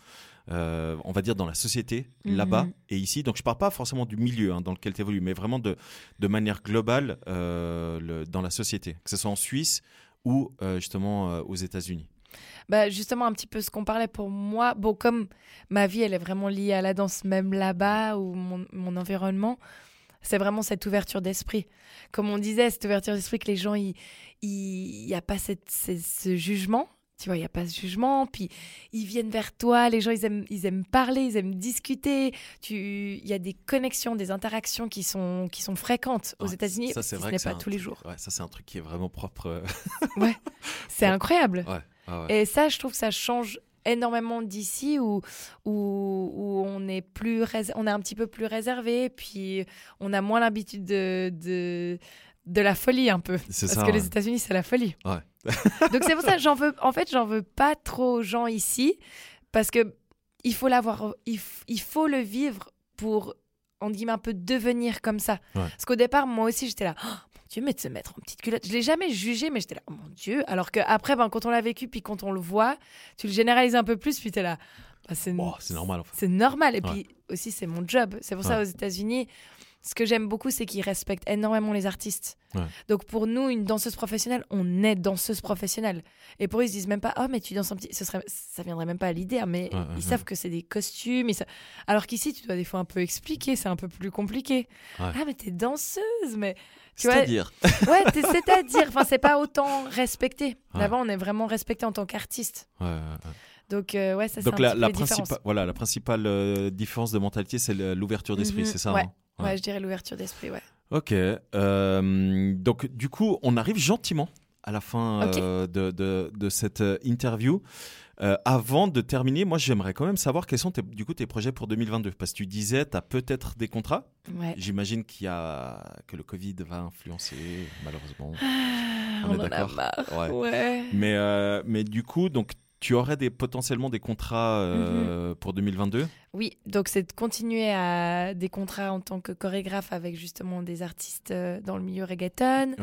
euh, on va dire, dans la société, Mhm. là-bas et ici Donc, je parle pas forcément du milieu hein, dans lequel tu évolues, mais vraiment de, de manière globale euh, le- dans la société, que ce soit en Suisse ou euh, justement aux États-Unis. Bah justement un petit peu ce qu'on parlait pour moi. Bon comme ma vie elle est vraiment liée à la danse même là-bas ou mon, mon environnement, c'est vraiment cette ouverture d'esprit. Comme on disait cette ouverture d'esprit que les gens il il y a pas cette, ce jugement. Tu vois, il n'y a pas ce jugement, puis ils viennent vers toi, les gens, ils aiment, ils aiment parler, ils aiment discuter. Il y a des connexions, des interactions qui sont, qui sont fréquentes aux Ouais, États-Unis. ça, c'est si vrai ce n'est pas tous les jours. Ouais, ça, c'est un truc qui est vraiment propre. euh, C'est incroyable. ouais, ah ouais. Et ça, je trouve que ça change énormément d'ici où, où, où on est plus on est un petit peu plus réservé puis on a moins l'habitude de, de de la folie un peu. C'est parce ça, que ouais. les États-Unis c'est la folie. Ouais. donc c'est pour ça que j'en veux en fait j'en veux pas trop aux gens ici parce que il faut l'avoir il, il faut le vivre pour on dit un peu devenir comme ça. Ouais. parce qu'au départ moi aussi j'étais là Oh, mon dieu mais de se mettre en petite culotte. Je l'ai jamais jugé mais j'étais là oh mon dieu. Alors que après ben, quand on l'a vécu puis quand on le voit tu le généralises un peu plus puis t'es là Bah, c'est Oh, c'est normal en fait. c'est normal. Et puis aussi c'est mon job. C'est pour ça aux États-Unis ce que j'aime beaucoup c'est qu'ils respectent énormément les artistes Ouais. donc pour nous une danseuse professionnelle on est danseuse professionnelle et pour eux ils se disent même pas oh mais tu danses un petit ce serait ça viendrait même pas à l'idée hein, mais Ouais, ils ouais. savent que c'est des costumes sa- alors qu'ici tu dois des fois un peu expliquer c'est un peu plus compliqué Ouais. ah mais t'es danseuse mais tu vois C'est-à-dire ouais c'est-à-dire enfin c'est pas autant respecté Ouais. là-bas on est vraiment respecté en tant qu'artiste Ouais, ouais, ouais. donc euh, ouais ça c'est Donc un la, petit la, principale, voilà, la principale euh, différence de mentalité, c'est l'ouverture d'esprit, Mhm, c'est ça ouais. hein? Ouais, je dirais l'ouverture d'esprit, ouais. Ok. euh, donc du coup, on arrive gentiment à la fin euh, de, de, de cette euh, interview. Euh, avant de terminer, moi j'aimerais quand même savoir quels sont tes, du coup tes projets pour 2022 parce que tu disais tu as peut-être des contrats. Ouais. J'imagine qu'il y a que le Covid va influencer malheureusement. Ah, On on, est d'accord. Ouais. Ouais. Mais mais du coup donc tu aurais des potentiellement des contrats euh, Mhm. pour 2022. Oui, donc c'est de continuer à des contrats en tant que chorégraphe avec justement des artistes euh, dans le milieu reggaeton.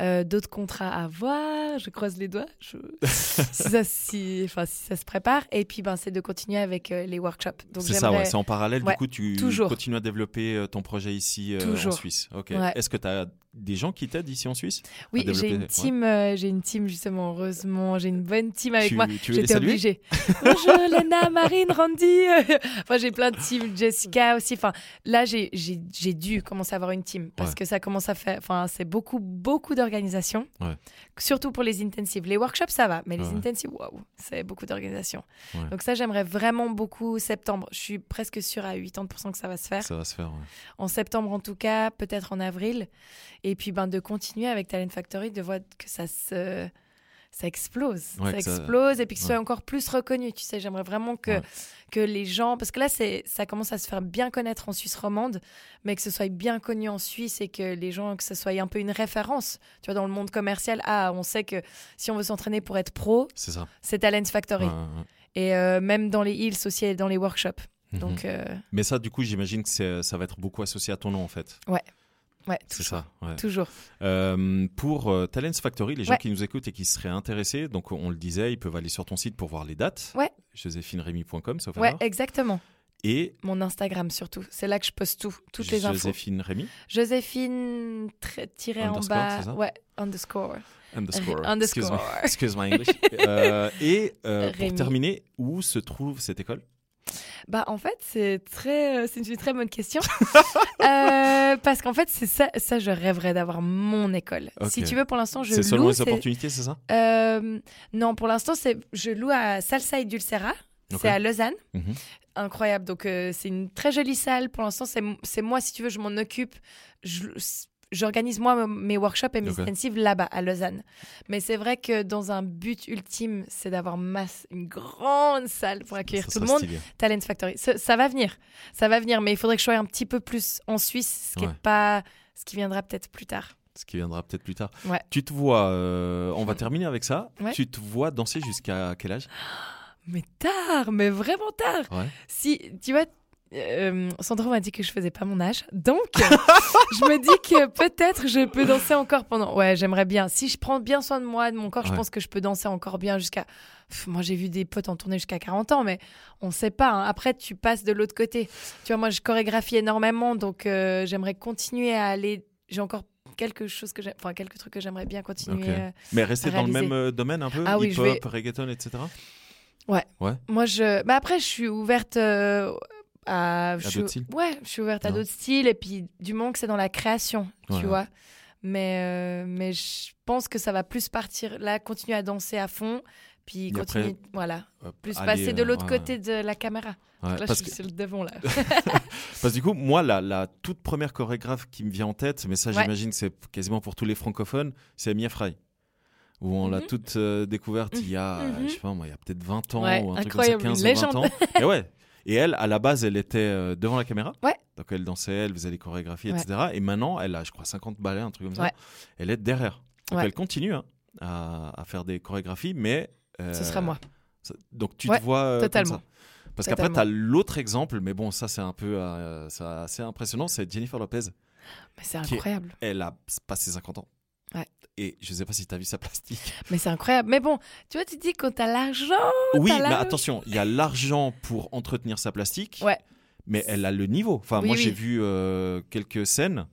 Euh, d'autres contrats à voir, je croise les doigts, je- si, ça, si, enfin, si ça se prépare, et puis ben, c'est de continuer avec euh, les workshops. Donc C'est ça, ouais, c'est en parallèle. Ouais, du coup, tu toujours. continues à développer euh, ton projet ici en. Suisse. Ok. Ouais. Est-ce que tu as des gens qui t'aident ici en Suisse Oui, j'ai une team, j'ai une team justement, heureusement, j'ai une bonne team avec Tu- moi. J'étais obligée. Bonjour Léna, Marine, Randy. Enfin, j'ai plein de teams, Jessica aussi. Enfin, là, j'ai dû commencer à avoir une team parce Ouais. que ça commence à faire. Enfin, c'est beaucoup, beaucoup d'organisation. Ouais. Surtout pour les intensives. Les workshops, ça va, mais les Ouais. intensives, waouh, c'est beaucoup d'organisation. Donc ça, j'aimerais vraiment beaucoup septembre. Je suis presque sûre à 80% que ça va se faire Ça va se faire. en septembre en tout cas, peut-être en avril. Et puis ben, de continuer avec Talent Factory, de voir que ça se... Ça explose, Ouais, ça explose et puis que ce ouais. soit encore plus reconnu. Tu sais, j'aimerais vraiment que, Ouais. que les gens, parce que là, c'est, ça commence à se faire bien connaître en Suisse romande, mais que ce soit bien connu en Suisse et que les gens, que ce soit un peu une référence. Tu vois, dans le monde commercial, ah, on sait que si on veut s'entraîner pour être pro, C'est ça. c'est Talent Factory. Et euh, même dans les hills aussi et dans les workshops. Mhm. Donc, euh, Mais ça, du coup, j'imagine que ça va être beaucoup associé à ton nom en fait. Ouais. Ouais, C'est ça. ouais. Toujours. Euh, pour euh, Talents Factory, les gens qui nous écoutent et qui seraient intéressés, donc on le disait, ils peuvent aller sur ton site pour voir les dates. Ouais. joséphineremy.com, sauf Ouais, erreur. exactement. Et Mon Instagram surtout. C'est là que je poste tout, toutes les infos. Joséphine Rémy, Joséphine tiré en Underscore, bas. Ouais, underscore. underscore. Underscore. Excuse, my English. Euh, et euh, pour terminer, où se trouve cette école? Bah en fait c'est très euh, c'est une très bonne question Euh, parce qu'en fait c'est ça ça je rêverais d'avoir mon école. Si tu veux pour l'instant je C'est selon les opportunités, c'est ça? Euh, non pour l'instant c'est je loue à Salsa et Dulcera. C'est à Lausanne. Mhm. Incroyable. Donc euh, c'est une très jolie salle. Pour l'instant c'est c'est moi si tu veux je m'en occupe. Je- J'organise moi mes workshops et mes Ok. intensives là-bas à Lausanne. Mais c'est vrai que dans un but ultime, c'est d'avoir masse, une grande salle pour accueillir Ça tout le monde. stylé. Talent Factory. Ça, ça va venir. Ça va venir, mais il faudrait que je sois un petit peu plus en Suisse, ce qui Ouais. est pas ce qui viendra peut-être plus tard. Ce qui viendra peut-être plus tard. Ouais. Tu te vois, euh, on va terminer avec ça. Ouais. Tu te vois danser jusqu'à quel âge? Mais tard, mais vraiment tard. Ouais. Si tu vois euh, Sandro m'a dit que je faisais pas mon âge. Donc je me dis que peut-être je peux danser encore pendant Ouais, j'aimerais bien. Si je prends bien soin de moi, de mon corps, je Ouais. pense que je peux danser encore bien jusqu'à moi j'ai vu des potes en tournée jusqu'à 40 ans mais on sait pas hein. après tu passes de l'autre côté. Tu vois moi je chorégraphie énormément donc euh, j'aimerais continuer à aller j'ai encore quelque chose que enfin quelques trucs que j'aimerais bien continuer Ok. euh, Mais rester dans le même euh, domaine un peu Ah oui, Hip-hop, vais- reggaeton, etc. Moi, je. Bah après, je suis ouverte euh, à. je suis- d'autres styles Ouais, je suis ouverte à d'autres styles. Et puis, du moment que c'est dans la création, tu vois. Mais, euh, mais je pense que ça va plus partir là, continuer à danser à fond. Puis Et continuer. après, voilà. Hop, Plus passer de euh, l'autre ouais, côté de la caméra. ouais. Là, Parce je que suis sur le devant, là. Parce que du coup, moi, la, la toute première chorégraphe qui me vient en tête, mais ça, Ouais. j'imagine que c'est quasiment pour tous les francophones, c'est Mia Fry. Où on l'a Mhm. toute euh, découverte il y a, Mhm. je sais pas moi, il y a peut-être 20 ans Ouais, ou un truc comme ça, 15 ou 20 ans. Et ouais. Et elle, à la base, elle était euh, devant la caméra. Ouais. Donc elle dansait, elle faisait les chorégraphies, Ouais. etc. Et maintenant, elle a, je crois, 50 ballets, un truc comme ça. Ouais. Elle est derrière. Donc elle continue hein, à, à faire des chorégraphies, mais. euh, Ce sera moi. Donc tu te vois euh, comme totalement. ça. Parce qu'après, tu as l'autre exemple, mais bon, ça c'est un peu euh, assez impressionnant, c'est Jennifer Lopez. Mais c'est Qui est- incroyable. Elle a passé 50 ans. Ouais. Et je sais pas si tu as vu sa plastique. Mais c'est incroyable. Mais bon, tu vois, tu dis quand t'as l'argent. oui, mais la- attention, il y a l'argent pour entretenir sa plastique. Ouais. Mais elle a le niveau. Enfin, Oui, moi, j'ai vu euh, quelques scènes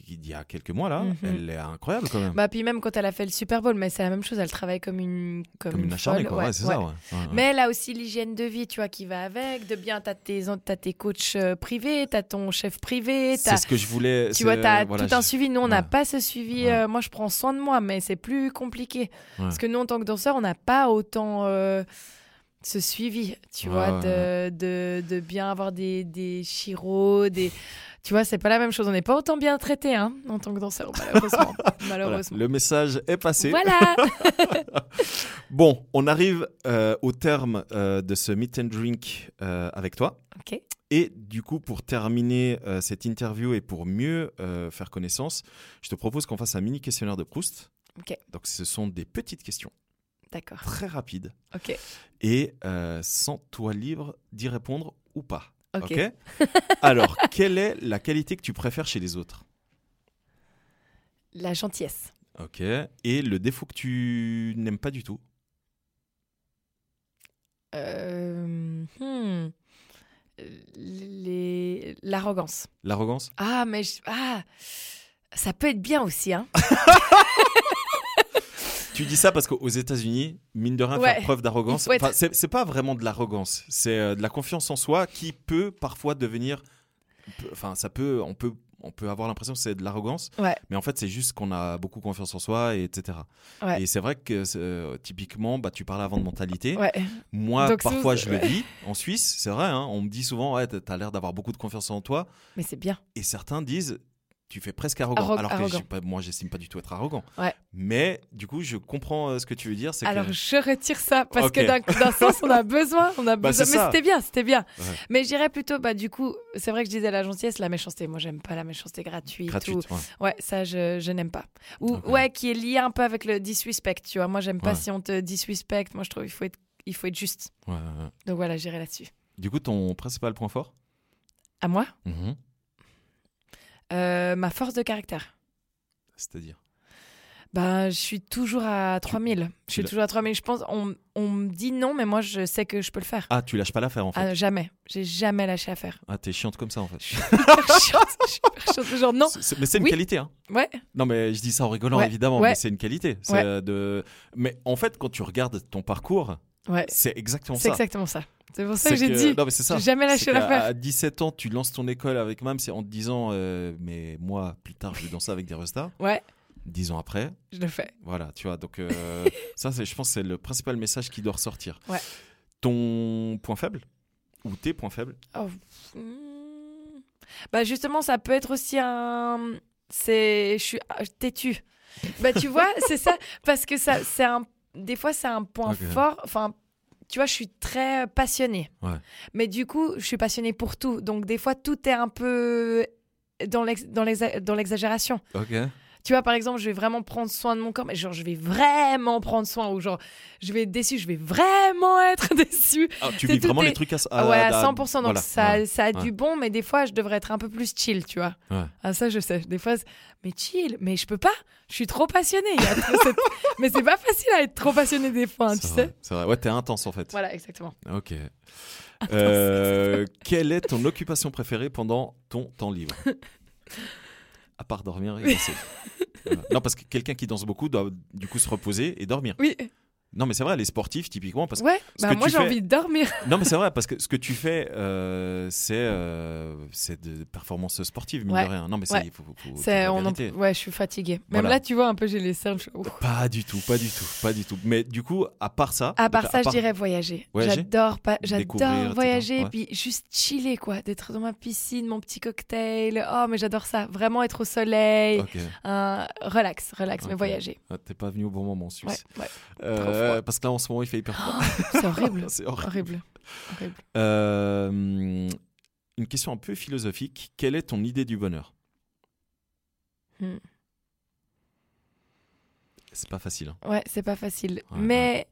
d'il il y a quelques mois là. Mhm. Elle est incroyable quand même. Bah, puis même quand elle a fait le Super Bowl, mais c'est la même chose. Elle travaille comme une. Comme, Comme une acharnée, quoi. Ouais, Ouais, c'est ouais. ça, ouais. Mais elle a aussi l'hygiène de vie, tu vois, qui va avec. De bien, t'as tes, t'as tes coachs euh, privés, t'as ton chef privé, c'est ce que je voulais. Tu vois, t'as voilà, tout un je- suivi. Nous, on n'a pas ce suivi. Euh, moi, je prends soin de moi, mais c'est plus compliqué. Parce que nous, en tant que danseurs, on n'a pas autant euh, ce suivi, tu Ouais, vois, de, de, de bien avoir des, des chiros, des. Tu vois, c'est pas la même chose. On n'est pas autant bien traité, hein, en tant que danseur, malheureusement. Voilà, malheureusement. le message est passé. Voilà. Bon, on arrive euh, au terme euh, de ce meet and drink euh, avec toi. ok. Et du coup, pour terminer cette interview et pour mieux faire connaissance, je te propose qu'on fasse un mini questionnaire de Proust. Ok. Donc, ce sont des petites questions D'accord. très rapides Ok. et euh, sans toi libre d'y répondre ou pas. Ok? Alors, quelle est la qualité que tu préfères chez les autres? La gentillesse. Ok. Et le défaut que tu n'aimes pas du tout? Euh, hmm. Les... L'arrogance. L'arrogance? Ah, mais je- ah, ça peut être bien aussi, hein. Tu dis ça parce qu'aux États-Unis, mine de rien, Ouais. faire preuve d'arrogance, être- enfin, c'est pas vraiment de l'arrogance, c'est euh, de la confiance en soi qui peut parfois devenir. Enfin, ça peut, on peut, on peut avoir l'impression que c'est de l'arrogance, Ouais. mais en fait, c'est juste qu'on a beaucoup confiance en soi, et etc. Ouais. Et c'est vrai que euh, typiquement, bah, tu parlais avant de mentalité. Ouais. Moi, Donc, parfois, je le dis en Suisse, c'est vrai. hein, on me dit souvent, ouais, t'as l'air d'avoir beaucoup de confiance en toi, Mais c'est bien. et certains disent. Tu fais presque arrogant, Arro- alors que arrogant. pas- moi, j'estime pas du tout être arrogant. Ouais. Mais du coup, je comprends euh, ce que tu veux dire. Alors que... je retire ça parce Ok. que d'un sens on a besoin, on a Bah, besoin. Mais c'était bien, c'était bien. Ouais. Mais j'irais plutôt, bah du coup, c'est vrai que je disais la gentillesse, la méchanceté. Moi j'aime pas la méchanceté gratuite. gratuite. ou- ouais. Ouais, ça je, je n'aime pas. Ou ouais, qui est lié un peu avec le disrespect. Tu vois, moi j'aime pas si on te disrespect. Moi je trouve il faut être, il faut être juste. Donc voilà, j'irai là-dessus. Du coup, ton principal point fort? À moi? Mhm. Euh, ma force de caractère. C'est-à-dire Bah, je suis toujours à 3000. Je suis toujours à 3000. Je pense, on, on me dit non, mais moi, je sais que je peux le faire. Ah, tu lâches pas l'affaire en fait. Ah, jamais. J'ai jamais lâché l'affaire. Ah, t'es chiante comme ça en fait. Je suis chiante. Je suis hyper chiante. Genre, non. C'est- c'est- mais c'est une Oui. qualité, hein. Ouais. Non, mais je dis ça en rigolant Ouais, évidemment, ouais. mais c'est une qualité. C'est Ouais. euh, de. Mais en fait, quand tu regardes ton parcours, Ouais. c'est exactement C'est ça. exactement ça. C'est pour ça que j'ai dit. Non, mais ça. Jamais lâché qu'à- l'affaire. À 17 ans, tu lances ton école avec Mam, c'est en te disant, euh, mais moi, plus tard, je vais danser avec des restas. Ouais, 10 ans après, je le fais. voilà, tu vois. Donc, euh, ça, je pense que c'est le principal message qui doit ressortir. Ouais. Ton point faible Ou tes points faibles? Oh, hmm. Bah justement, ça peut être aussi un. C'est, je suis ah, têtue. Bah tu vois, c'est ça, parce que ça, c'est un. Des fois, c'est un point fort. Enfin, tu vois, je suis très passionnée. Ouais. Mais du coup, je suis passionnée pour tout. Donc des fois, tout est un peu dans l'ex- dans l'exa- dans l'exagération. Ok. Tu vois, par exemple, je vais vraiment prendre soin de mon corps, mais genre, je vais vraiment prendre soin, ou genre, je vais être déçue, je vais vraiment être déçue. Ah, tu vis vraiment est- les trucs à, Ah ouais, à 100%. Donc voilà, ça, ouais, ça a ouais. du bon, mais des fois, je devrais être un peu plus chill, tu vois. Ouais. Ah, ça, je sais. Des fois, mais chill, mais je peux pas. Je suis trop cette- mais c'est pas facile à être trop passionnée des fois, hein, tu vrai, sais. C'est vrai. Ouais, t'es intense en fait. Voilà, exactement. Ok. Euh, quelle est ton occupation préférée pendant ton temps libre? À part dormir et danser. Voilà. Non, parce que quelqu'un qui danse beaucoup doit du coup se reposer et dormir. Oui, Non, mais c'est vrai, les sportifs, typiquement. Parce ouais. Bah, que moi, j'ai fais- envie de dormir. Non, mais c'est vrai, parce que ce que tu fais, euh, c'est euh, de performances sportives, mine Ouais. de rien. Non, mais Ouais. il faut, faut- faut on en-. Ouais, je suis fatiguée. Même Voilà. là, tu vois, un peu, j'ai les cernes. Pas du tout, pas du tout, pas du tout. Mais du coup, à part ça. À part donc, ça, je dirais voyager. Voyager J'adore pas, voyager, puis juste chiller quoi, d'être dans ma piscine, mon petit cocktail. Oh, mais j'adore ça. Vraiment être au soleil, Ok. un relax, relax, mais voyager. Ah, T'es pas venu au bon moment en Ouais, Suisse. ouais. Euh, froid. parce que là, en ce moment, il fait hyper froid. C'est horrible, c'est horrible. horrible, horrible. Euh, une question un peu philosophique. Quelle est ton idée du bonheur Hmm. C'est pas facile. hein. Ouais, c'est pas facile, Ouais, mais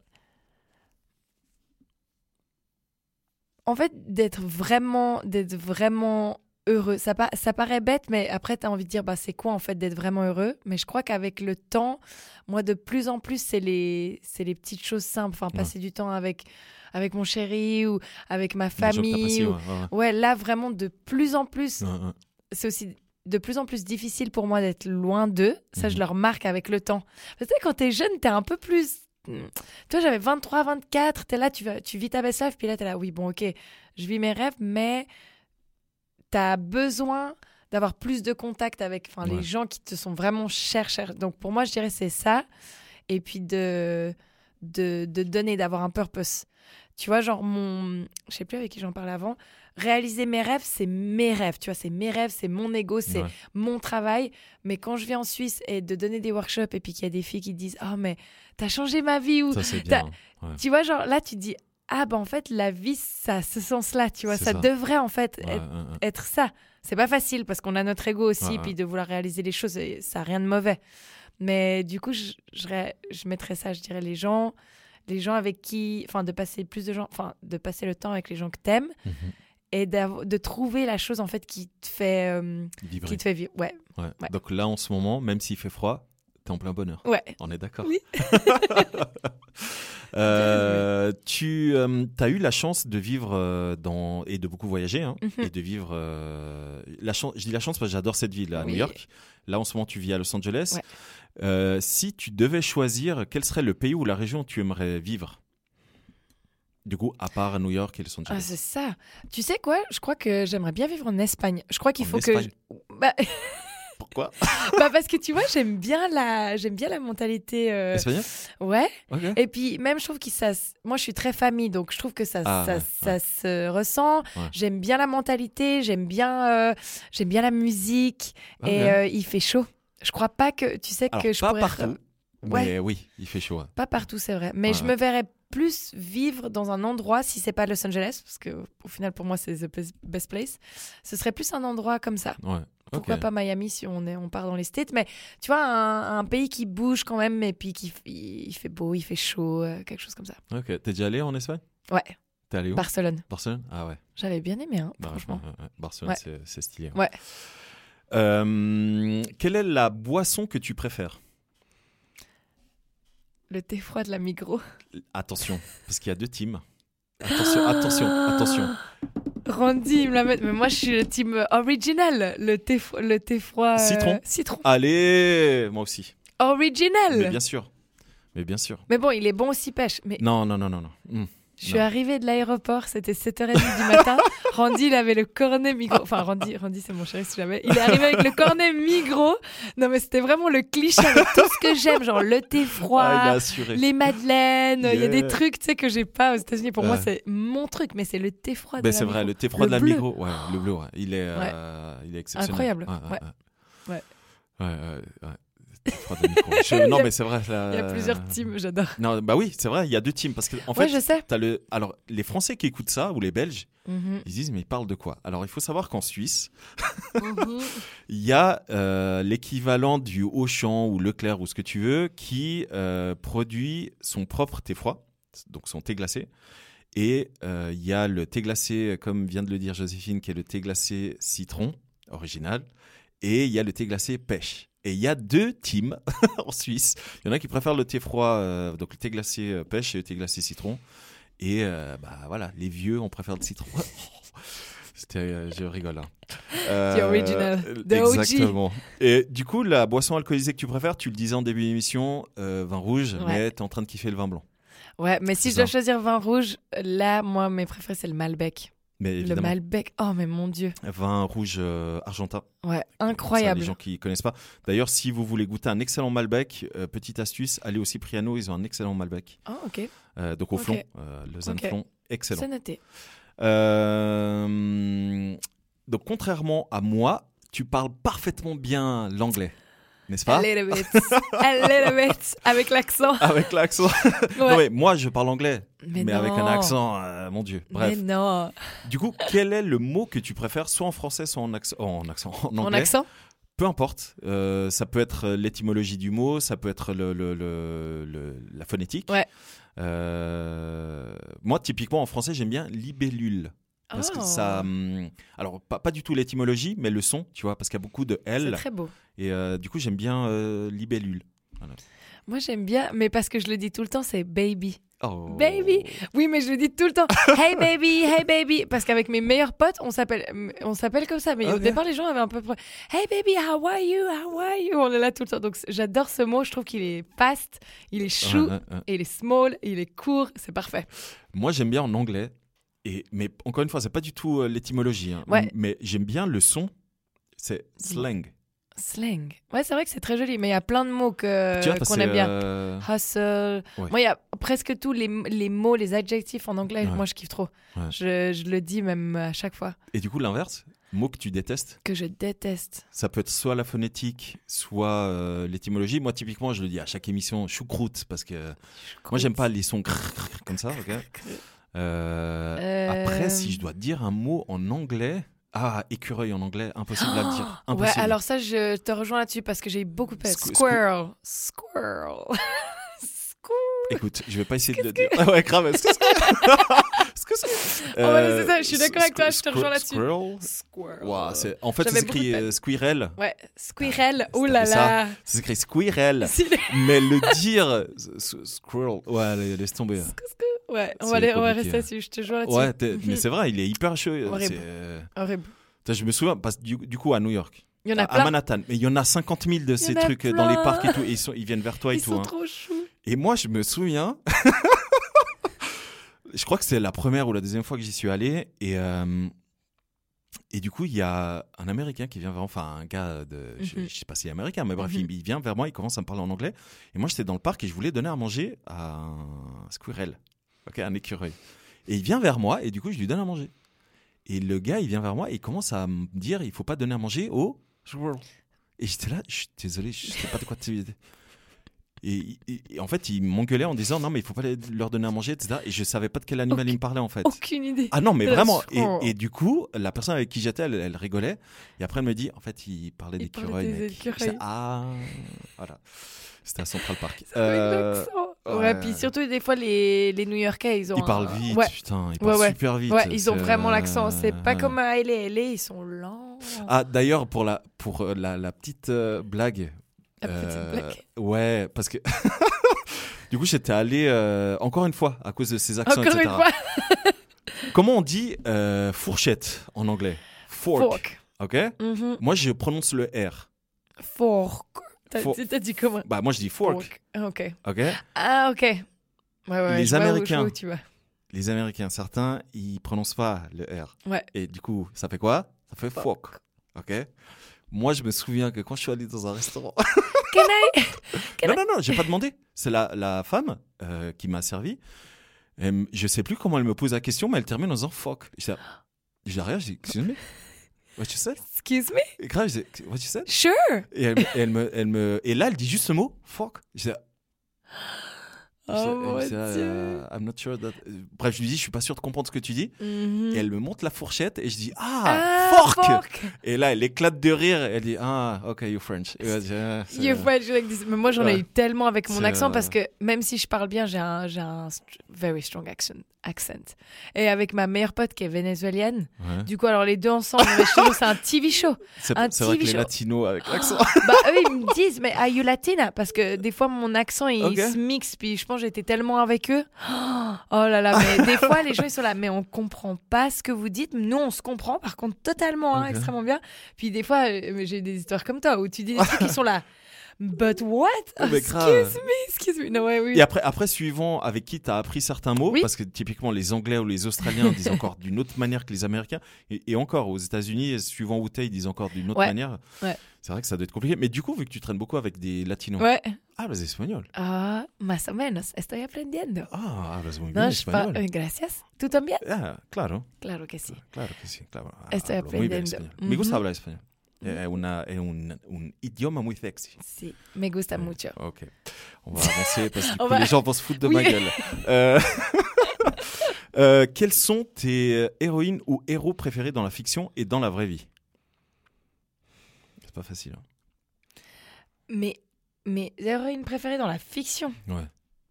en fait, d'être vraiment, d'être vraiment heureux. Ça, pa- ça paraît bête, mais après, tu as envie de dire, bah, c'est quoi en fait d'être vraiment heureux? Mais je crois qu'avec le temps, moi, de plus en plus, c'est les, les petites choses simples. Enfin, passer du temps avec, avec mon chéri ou avec ma famille. ou- ouais, ouais, ouais. Ouais, là, vraiment, de plus en plus, c'est aussi de plus en plus difficile pour moi d'être loin d'eux. Ça, je Mhm. le remarque avec le temps. Tu sais, quand t'es jeune, t'es un peu plus. Toi, j'avais 23, 24, t'es là, tu, vas, tu vis ta best life, puis là, t'es là, oui, bon, ok, je vis mes rêves, mais t'as besoin d'avoir plus de contact avec enfin, Ouais. les gens qui te sont vraiment chers, chers. Donc, pour moi, je dirais c'est ça. Et puis de, de, de donner, d'avoir un purpose. Tu vois, genre, mon. Je sais plus avec qui j'en parlais avant. Réaliser mes rêves, c'est mes rêves. Tu vois, c'est mes rêves, c'est mon ego, c'est Ouais. mon travail. Mais quand je viens en Suisse et de donner des workshops et puis qu'il y a des filles qui disent Oh, mais t'as changé ma vie ou Ça, bien. hein. Ouais. tu vois, genre là, tu te dis Ah, ben en fait, la vie, ça a ce sens-là, tu vois, ça, ça. devrait en fait Ouais, être, ouais, ouais. être ça. C'est pas facile parce qu'on a notre ego aussi, Ouais, puis de vouloir réaliser les choses, ça n'a rien de mauvais. Mais du coup, je, je, mettrais ça, je dirais, les gens, les gens avec qui, enfin, de passer plus de gens, enfin, de passer le temps avec les gens que t'aimes Mhm. et de trouver la chose en fait qui te fait, euh, Vibrer. qui te fait vivre. Ouais. Donc là, en ce moment, même s'il fait froid, t'es en plein bonheur. ouais. On est d'accord Oui. Euh, tu as eu la chance de vivre euh, dans et de beaucoup voyager hein, Mhm. et de vivre euh, la chance. Je dis la chance parce que j'adore cette ville à Oui. New York. Là en ce moment tu vis à Los Angeles. Ouais. Euh, si tu devais choisir, quel serait le pays ou la région où tu aimerais vivre? Du coup, à part New York et Los Ah, Angeles. c'est ça. Tu sais quoi? Je crois que j'aimerais bien vivre en Espagne. Je crois qu'il faut Espagne que. je- Bah, Pourquoi bah, parce que tu vois, j'aime bien la, j'aime bien la mentalité. euh, Espagnol Ouais. Ok. Et puis même, je trouve que ça. Moi, je suis très famille, donc je trouve que ça, Ah, ça, ouais, ça se ressent. Ouais. J'aime bien la mentalité. J'aime bien, euh, j'aime bien la musique. Et euh, il fait chaud. Je crois pas que tu sais Alors, que je pas pourrais. partout, mais oui, il fait chaud. Pas partout, c'est vrai. Mais je me verrais plus vivre dans un endroit, si c'est pas Los Angeles, parce que au final, pour moi, c'est the best- best place. Ce serait plus un endroit comme ça. Ouais. Pourquoi pas Miami si on, est, on part dans les States? Mais tu vois, un, un pays qui bouge quand même, et puis qui il fait beau, il fait chaud, euh, quelque chose comme ça. Ok. T'es déjà allé en Espagne? Ouais, T'es allé où? Barcelone. Barcelone? Ah ouais. J'avais bien aimé, hein, Bah, franchement. ouais, ouais, ouais. Barcelone, Ouais. c'est- c'est stylé. Ouais. Euh, quelle est la boisson que tu préfères? Le thé froid de la Migros. Attention, parce qu'il y a deux teams. Attention, attention, attention. Randy, il me la met. Mais moi, je suis le team original. Le thé, le thé froid. euh, Citron. Citron. Allez, moi aussi. Original. Mais bien sûr. Mais bien sûr. Mais bon, il est bon aussi pêche. Mais Non, non, non, non, non. Hmm. Je suis non. arrivée de l'aéroport, c'était 7h30 du matin. Randy, il avait le cornet migros. Enfin, Randy, Randy c'est mon chéri si jamais. Il est arrivé avec le cornet migros. Non, mais c'était vraiment le cliché avec tout ce que j'aime. Genre le thé froid. Ah. Les madeleines, il y a des trucs tu sais que j'ai pas aux États-Unis. Pour moi, c'est mon truc, mais c'est le thé froid. Ben, la c'est vrai, le thé froid Le de la. Migros. Ouais, le bleu, ouais. Il est, euh, il est exceptionnel. Incroyable, Ouais, ouais. ouais. Je- Non, mais c'est vrai. Il y a plusieurs teams, j'adore. Non, bah oui, c'est vrai, il y a deux teams. Parce que, en ouais, fait, je sais. le... Alors, les Français qui écoutent ça, ou les Belges, Mhm, ils disent, mais ils parlent de quoi? Alors, il faut savoir qu'en Suisse, mhm. il y a euh, l'équivalent du Auchan ou Leclerc ou ce que tu veux qui euh, produit son propre thé froid, donc son thé glacé. Et euh, il y a le thé glacé, comme vient de le dire Joséphine, qui est le thé glacé citron original. Et il y a le thé glacé pêche. Et il y a deux teams en Suisse. Il y en a qui préfèrent le thé froid, euh, donc le thé glacé euh, pêche et le thé glacé citron. Et euh, bah voilà, les vieux, on préfère le citron. C'était, je rigole. hein. Euh, original. The OG. Exactement. Et du coup, la boisson alcoolisée que tu préfères, tu le disais en début d'émission, vin rouge, Ouais. mais t'es en train de kiffer le vin blanc. Ouais, mais si je dois choisir vin rouge, là, moi, mes préférés, c'est le Malbec. Mais Le Malbec, oh, mais mon Dieu. vin rouge euh, argentin. Ouais, Ça, incroyable. les gens qui connaissent pas. D'ailleurs, si vous voulez goûter un excellent Malbec, euh, petite astuce, allez au Cipriano, ils ont un excellent Malbec. Oh, ok. Euh, donc au Ok. Flon, Lausanne Ok. Flon, excellent. C'est noté. Donc contrairement à moi, tu parles parfaitement bien l'anglais, n'est-ce pas? A little bit. A little bit. Avec l'accent. Avec l'accent. Ouais. moi, je parle anglais, Mais, mais avec un accent, euh, mon Dieu. Bref. Mais non. Du coup, quel est le mot que tu préfères, soit en français, soit en accent, en, accent, en anglais? accent? Peu importe. Euh, ça peut être l'étymologie du mot, ça peut être le, le- le- le- la phonétique. Ouais. Euh, moi, typiquement, en français, j'aime bien libellule. Parce que Oh. ça. hum, alors, pas, pas du tout l'étymologie, mais le son, tu vois, parce qu'il y a beaucoup de C'est L. très beau. Et euh, du coup, j'aime bien euh, libellule. Moi, j'aime bien, mais parce que je le dis tout le temps, c'est baby. Oh. Baby. Oui, mais je le dis tout le temps. Hey baby, hey baby. Parce qu'avec mes meilleurs potes, on s'appelle, on s'appelle comme ça. Mais au Ok. départ, les gens avaient un peu. Hey baby, how are you? How are you? On est là tout le temps. Donc j'adore ce mot. Je trouve qu'il est fast, il est chou, ouais, ouais. et il est small, il est court. C'est parfait. Moi, j'aime bien en anglais. Et, mais encore une fois, c'est pas du tout euh, l'étymologie. hein. Ouais. Mais j'aime bien le son. C'est slang. Slang. Ouais, c'est vrai que c'est très joli, mais il y a plein de mots que qu'on aime bien. euh, Hustle. Ouais. Moi, il y a presque tous les, les mots, les adjectifs en anglais. Ouais. Moi, je kiffe trop. Ouais. Je, je le dis même à chaque fois Et du coup, l'inverse, mot que tu détestes, que je déteste. ça peut être soit la phonétique, soit euh, l'étymologie. Moi, typiquement, je le dis à chaque émission, choucroute, parce que moi, j'aime pas les sons comme ça. Après, si je dois dire un mot en anglais, ah, écureuil en anglais, impossible à dire. Ouais, Impossible. alors ça, je te rejoins là-dessus parce que j'ai beaucoup peur. Squ- Squirrel. Squirrel. Squirrel. Écoute, je vais pas essayer de le dire. Ah ouais, grave. C'est c'est Oh, ouais, c'est ça, je suis d'accord avec toi, squ- je te rejoins squ- là-dessus. Squirrel? Squirrel. C'est- en fait, de peine. euh, squirrel. Ouais, squirrel. Ah, c'est là ça. là. Ça s'écrit squirrel. Mais le dire euh, squirrel, ouais, laisse tomber. Ouais, on va, aller- on va rester hein. dessus, je te rejoins là-dessus. Ouais, t'es- mais c'est vrai, il est hyper chaud. euh, Horrible. c'est, euh, Horrible. putain, Je me souviens, parce que du, du coup, à New York, Il y en a à, à plein. Manhattan, mais il y en a 50 000 de ces en a trucs euh, dans les plein. parcs et tout, et ils, sont, ils viennent vers toi et Ils tout. sont hein. trop choux. Et moi, je me souviens, je crois que c'est la première ou la deuxième fois que j'y suis allé, et, euh, et du coup, il y a un Américain qui vient vers enfin un gars de, je, Mhm. je sais pas s'il est américain, mais bref, Mhm. il, il vient vers moi, il commence à me parler en anglais, et moi, j'étais dans le parc et je voulais donner à manger à un squirrel, ok, un écureuil. Et il vient vers moi, et du coup, je lui donne à manger. Et le gars, il vient vers moi et il commence à me dire, il faut pas donner à manger au squirrel. Et j'étais là, je suis désolé, je sais pas de quoi tu et, et- et en fait, il m'engueulait en disant non, mais il faut pas les- leur donner à manger, etc. Et je savais pas de quel animal il me parlait en fait. Aucune idée. Ah non, mais vraiment. squirrel. Et, et du coup, la personne avec qui j'étais, elle, elle rigolait. Et après, elle me dit en fait, il parlait Il parlait d'écureuil. des mec. écureuils. J'étais, Ah, voilà. C'était à Central Park. Avec Euh, l'accent. ouais. Ouais, puis surtout, des fois, les, les New-Yorkais, ils ont. ils parlent un- vite, Ouais, putain, ils Ouais, parlent ouais. super vite. ouais ils ont vraiment l'accent. C'est pas ouais. comme à LA. LA, ils sont lents. Ah, d'ailleurs, pour la, pour euh, la, la petite euh, blague. La petite euh, blague. Ouais, parce que. du coup, j'étais allé euh, encore une fois à cause de ces accents, Encore etc. une fois. Comment on dit euh, fourchette en anglais? Fork. Fork. Ok? Mhm. Moi, je prononce le R. Fork. T'as dit comment Bah, moi, je dis fork. Ah, Ok. Ok Ah, ok. Ouais, ouais, Les je vois où- je vois Américains. où tu vas. Les Américains, certains, ils prononcent pas le R. Ouais. Et du coup, ça fait quoi? Ça fait fork. Ok Moi, je me souviens que quand je suis allé dans un restaurant. Can I? Non, non, non, j'ai pas demandé. C'est la, la femme euh, qui m'a servi. Elle m- je sais plus comment elle me pose la question, mais elle termine en disant fuck. Je dis, je dis rien, je dis, excuse me. What you said? Excuse me? Et grave, je dis, what you said? Sure. Et, elle, et elle me, elle me, et là, elle dit juste ce mot, fuck. Je dis, Oh dieu euh, I'm not sure that... Bref, je lui dis, je suis pas sûr de comprendre ce que tu dis. Mhm. Et elle me montre la fourchette et je dis, ah, Ah, fork. fork. Et là, elle éclate de rire. Elle dit, ah, ok, you're French. Et ah, You French like this. Mais moi, j'en ai eu tellement avec mon accent euh, parce que même si je parle bien, j'ai un, un very strong accent, accent. Et avec ma meilleure pote qui est vénézuélienne, Ouais. du coup, alors les deux ensemble, que c'est un TV show. C'est vrai que TV les show. latinos avec l'accent. bah, eux, ils me disent, mais are you latina? Parce que des fois, mon accent, il Ok. se mixe. Puis je pense que j'étais tellement avec eux. Oh là là, mais des fois, les gens, ils sont là, mais on comprend pas ce que vous dites. Nous, on se comprend, par contre, totalement, hein, extrêmement bien. Puis des fois, euh, j'ai des histoires comme toi où tu dis des trucs qui sont là. But what? Oh, mais Excuse grave. me, excuse me. Non, ouais, oui. Et après, après, suivant avec qui tu as appris certains mots, Oui. parce que typiquement les Anglais ou les Australiens disent encore d'une autre manière que les Américains, et, et encore aux États-Unis, suivant où t'es, ils disent encore d'une autre Ouais. manière. Ouais. C'est vrai que ça doit être compliqué. Mais du coup, vu que tu traînes beaucoup avec des latinos, Ouais. ah, les espagnols. Ah, más o menos. Estoy aprendiendo. Ah, hablas muy bien No, pa- español. eh, gracias. ¿Tú también? Ah, claro, Claro que sí. claro que sí. Claro. Estoy Hablo muy bien aprendiendo. español. Me gusta hablar español. Es, una- es un, un idioma muy sexy. Sí, me gusta Ouais. mucho. Ok. On va avancer parce que va- les gens vont se foutre de Oui. ma gueule. Euh, euh, quelles sont tes héroïnes ou héros préférés dans la fiction et dans la vraie vie? C'est pas facile. hein. Mais mes héroïnes préférées dans la fiction? Ouais.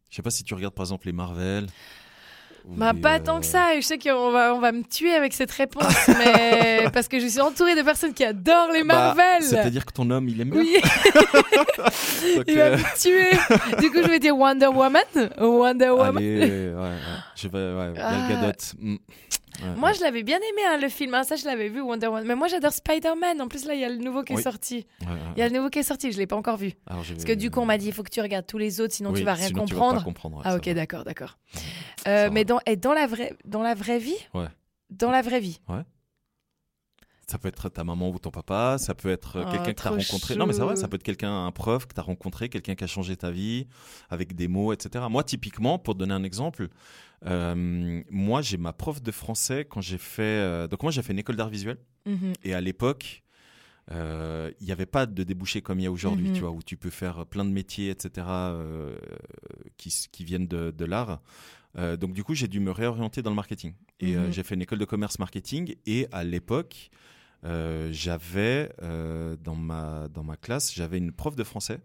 Je sais pas si tu regardes par exemple les Marvel. Bah, pas euh, tant que ça. Je sais qu'on va, on va me tuer avec cette réponse, mais parce que je suis entourée de personnes qui adorent les bah, Marvel. C'est-à-dire que ton homme, il aime bien. oui, Donc, il va euh, me tuer. du coup, je vais dire Wonder Woman. Wonder Woman. allez, ouais, ouais. Je vais, ouais, Ah. Gadot. Mm. Ouais, Moi, ouais. je l'avais bien aimé, hein, le film. hein, Ça, je l'avais vu, Wonder Woman. Mais moi, j'adore Spider-Man. En plus, là, il y a le nouveau qui Oui. est sorti. Ouais, ouais, Il y a le nouveau qui est sorti. Je l'ai pas encore vu. Alors, Parce que du coup, on m'a dit, il faut que tu regardes tous les autres, sinon Oui, tu vas rien sinon tu vas comprendre. pas comprendre, ouais, ah, ok, d'accord, d'accord. Euh, mais dans, et dans la vraie, dans la vraie vie? Ouais. Dans la vraie vie? Ça peut être ta maman ou ton papa, ça peut être Oh, quelqu'un que tu as rencontré. Non, mais c'est vrai, ça peut être quelqu'un, un prof que tu as rencontré, quelqu'un qui a changé ta vie avec des mots, etc. Moi, typiquement, pour te donner un exemple, euh, moi, j'ai ma prof de français quand j'ai fait. euh, donc, moi, j'ai fait une école d'art visuel. Mhm. Et à l'époque, euh, il n'y avait pas de débouchés comme il y a aujourd'hui, Mhm. tu vois, où tu peux faire plein de métiers, etc., qui, viennent de, de l'art. Donc du coup, j'ai dû me réorienter dans le marketing. Et Mhm. j'ai fait une école de commerce marketing. Et à l'époque, j'avais dans ma dans ma classe, j'avais une prof de français.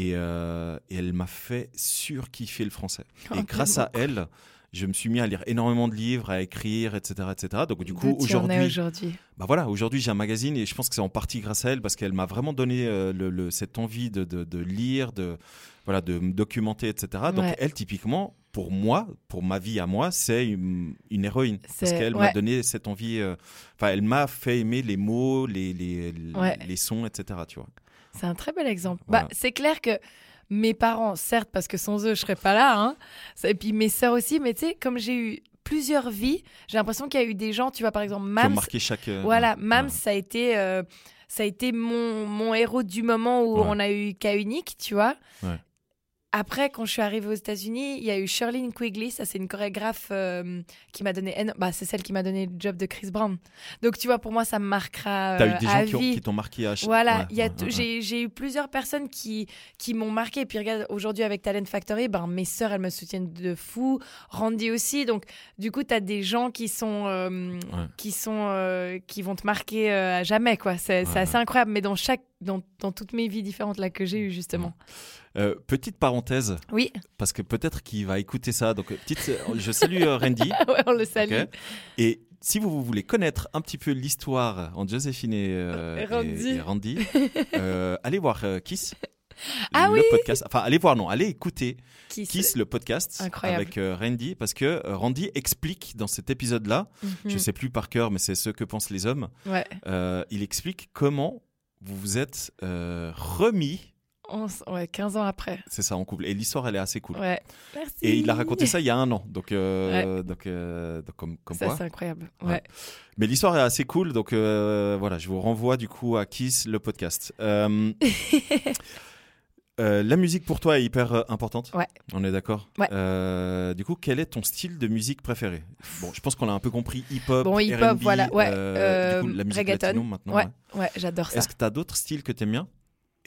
Et, euh, et elle m'a fait surkiffer le français. Oh, et grâce à elle, je me suis mis à lire énormément de livres, à écrire, etc., etc. Donc du coup, aujourd'hui, aujourd'hui. bah voilà, aujourd'hui j'ai un magazine et je pense que c'est en partie grâce à elle parce qu'elle m'a vraiment donné euh, le, le- cette envie de, de- de lire, de voilà, de me documenter, etc. Donc Ouais. elle, typiquement, pour moi, pour ma vie à moi, c'est une, une héroïne parce qu'elle ouais. m'a donné cette envie. euh, Enfin, elle m'a fait aimer les mots, les les, Ouais. les sons, etc. Tu vois. C'est un très bel exemple. Voilà. Bah, c'est clair que mes parents, certes, parce que sans eux, je serais pas là, hein, et puis mes sœurs aussi, mais tu sais, comme j'ai eu plusieurs vies, j'ai l'impression qu'il y a eu des gens, tu vois, par exemple, Mams, marqué chaque. euh, voilà. Mams, Ouais. ça a été, euh, ça a été mon, mon héros du moment où Ouais. on a eu cas unique, tu vois. Ouais. Après, quand je suis arrivée aux États-Unis, il y a eu Shirley Quigley, ça c'est une chorégraphe euh, qui m'a donné, bah, c'est celle qui m'a donné le job de Chris Brown. Donc tu vois, pour moi, ça me marquera T'as euh, eu des à gens qui ont- vie. qui t'ont marqué à chaque. Voilà, ouais, ouais, j'ai eu plusieurs personnes qui, qui m'ont marqué. Et puis regarde, aujourd'hui avec Talent Factory, ben, mes sœurs, elles me soutiennent de fou. Randy aussi. Donc, du coup, tu as des gens qui sont, euh, qui, sont euh, qui vont te marquer euh, à jamais. quoi. C'est assez incroyable. Mais dans, chaque, dans, dans toutes mes vies différentes là que j'ai eues, justement. Euh, petite parenthèse. Oui. Parce que peut-être qu'il va écouter ça. Donc, euh, petite, euh, je salue Randy. ouais, on le salue. Et si vous voulez connaître un petit peu l'histoire entre Joséphine et, euh, Randy. et- et Randy, euh, allez voir Kiss. Ah le oui podcast. Enfin, allez voir, non, allez écouter Kiss, le podcast Incroyable. avec euh, Randy, parce que Randy explique dans cet épisode-là, Mhm. je sais plus par cœur, mais c'est ce que pensent les hommes, Ouais. il explique comment vous vous êtes remis, Ouais, 15 ans après. c'est ça, en couple. Et l'histoire, elle est assez cool. Ouais. Merci. Et il a raconté ça il y a un an, donc, euh, donc, euh, donc comme, comme Ça, c'est incroyable. Ouais. Ouais. Mais l'histoire est assez cool, donc euh, voilà, je vous renvoie du coup à Kiss, le podcast. La musique pour toi est hyper importante. Ouais. On est d'accord? Ouais. Du coup, quel est ton style de musique préféré? Bon, je pense qu'on a un peu compris hip-hop, Bon, hip-hop, voilà. Ouais. du coup, la musique reggaeton. latino maintenant. Ouais, ouais. ouais, j'adore ça. Est-ce que tu as d'autres styles que t'aimes bien?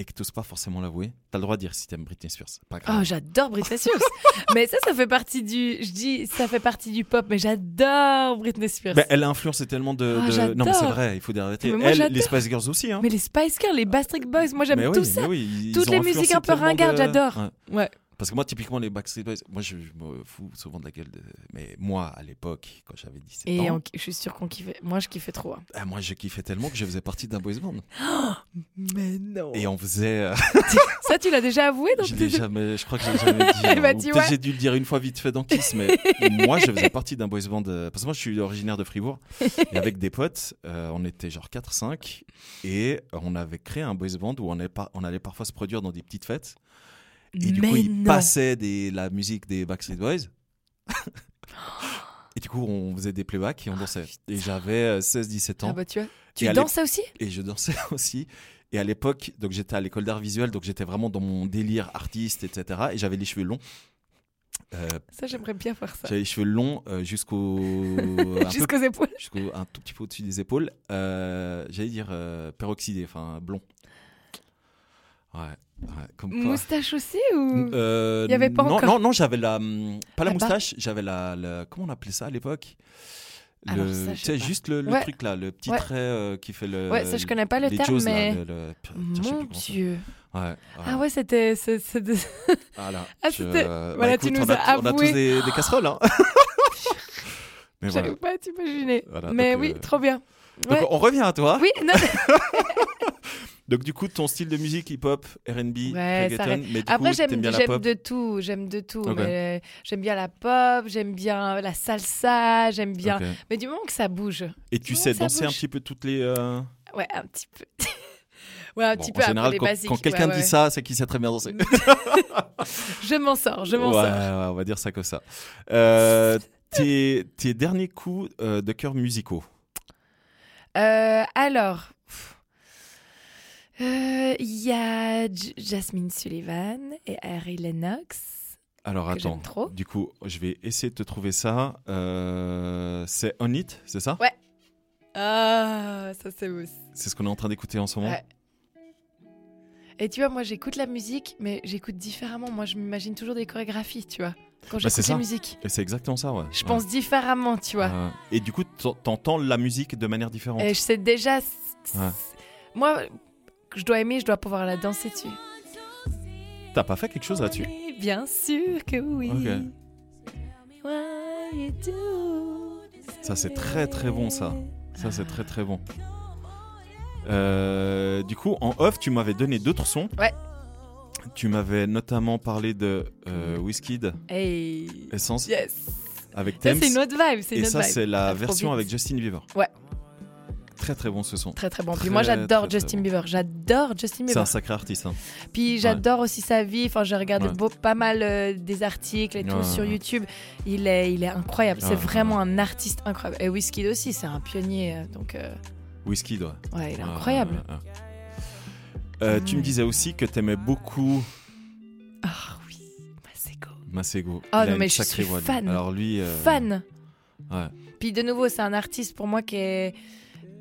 Et que tu n'oses pas forcément l'avouer T'as le droit de dire si t'aimes Britney Spears. Pas grave. Oh, j'adore Britney Spears. mais ça, ça fait partie du. Je dis, ça fait partie du pop, mais j'adore Britney Spears. Elle a influencé tellement de. Ah, de- Non, mais c'est vrai, il faut Elle, j'adore. les Spice Girls aussi. Hein. Mais les Spice Girls, les Backstreet Boys, moi j'aime tout oui, ça. oui, Toutes les musiques un peu ringardes, de- j'adore. Ouais. Ouais. Parce que moi, typiquement, les Backstreet Boys, moi, je, je me fous souvent de la gueule. De... Mais moi, à l'époque, quand j'avais 17 Et ans, on- je suis sûre qu'on kiffait. Moi, je kiffais trop. hein. ah, moi, je kiffais tellement que je faisais partie d'un boys band. Mais non. Et on faisait. euh, Ça, tu l'as déjà avoué dans je, tes- l'ai jamais, je crois que je l'ai jamais dit. Hein. Peut-être ouais. j'ai dû le dire une fois vite fait dans Kiss, mais moi, je faisais partie d'un boys band. euh, Parce que moi, je suis originaire de Fribourg. Et avec des potes, euh, on était genre 4-5. Et on avait créé un boys band où on par- on allait parfois se produire dans des petites fêtes. Et du Mais coup, il non. passait des, la musique des Backstreet Boys. et du coup, on faisait des playbacks et on dansait. Et j'avais euh, 16-17 ans. Ah bah tu vois. Tu Et ça aussi? Et je dansais aussi. Et à l'époque, donc j'étais à l'école d'art visuel, donc j'étais vraiment dans mon délire artiste, etc. Et j'avais les cheveux longs. Euh, Ça, j'aimerais bien faire ça. j'avais les cheveux longs euh, jusqu'au un peu- Jusqu'aux épaules. jusqu'au un tout petit peu au-dessus des épaules. Euh, J'allais dire euh, peroxydé, enfin blond. Ouais, comme quoi. Moustache aussi ou Euh, Il y avait pas non, encore. Non, non, j'avais la. hum, Pas la, moustache, j'avais la, la- Comment on appelait ça à l'époque? Le- ça, juste le, le Ouais. truc là, le petit Ouais. trait euh, qui fait le. Ouais, ça, je connais pas le terme, mais- le- Mon Dieu. Ouais. Ah ouais, c'était. Voilà. Ah, Je- bah, voilà, tu nous on a, as on a tous avoué. des, des casseroles, hein. Mais voilà. Pas t'imaginer. Voilà, mais donc, oui, euh, trop bien. Donc Ouais. on revient à toi. Oui, non, Donc du coup, ton style de musique hip-hop, R&B, Ouais, reggaeton, mais du Après, coup, j'aime de tout. J'aime de tout. J'aime bien la pop, j'aime bien la salsa, j'aime bien. Mais du moment que ça bouge. Et tu sais danser un petit peu toutes les. euh, Ouais, un petit peu. ouais, un bon, petit en peu général, après les quand, quelqu'un Ouais, dit ça, c'est qu'il sait très bien danser. Je m'en sors, je m'en sors. ouais, on va dire ça comme ça. Euh, tes, tes derniers coups euh, de cœur musicaux. Euh, alors, euh, il y a J- Jasmine Sullivan et Harry Lennox. Alors Que attends, trop. du coup, je vais essayer de te trouver ça. Euh, c'est On It, c'est ça? Ouais. Ah, ça c'est beau. C'est ce qu'on est en train d'écouter en ce moment? Ouais. Et tu vois, moi j'écoute la musique, mais j'écoute différemment. Moi je m'imagine toujours des chorégraphies, tu vois, quand Bah, c'est j'écoute ça. la musique. Et c'est exactement ça, ouais. Je Ouais. pense différemment, tu vois. Et du coup, t'entends la musique de manière différente. Et je sais déjà. Ouais. Moi, que je dois aimer, je dois pouvoir la danser dessus. T'as pas fait quelque chose là-dessus Bien sûr que oui. Ok. Why you do Ça, c'est très très bon, ça. Ça, c'est très très bon. Euh, du coup, en off, tu m'avais donné d'autres sons. Ouais. Tu m'avais notamment parlé de euh, Hey. Essence, Yes. Avec Ça, Thames. c'est une autre vibe. C'est Et une autre ça, c'est la version avec Justin Bieber. Ouais. Très très bon ce son. Très très bon. Puis Très, moi j'adore Justin bon. Bieber. J'adore Justin C'est Bieber. un sacré artiste. hein. Puis j'adore aussi sa vie. Enfin, j'ai regardé Ouais. beau- pas mal euh, des articles et tout Ouais, sur. YouTube. Il est, il est incroyable. C'est vraiment un artiste incroyable. Et Wizkid aussi, c'est un pionnier. euh, Donc, euh, Wizkid, ouais. ouais, il est incroyable. Euh, Tu me disais aussi que t'aimais beaucoup Ah Masego. Ah non, mais je suis fan. Alors lui. euh, Fan. Ouais. Puis de nouveau, c'est un artiste pour moi qui est,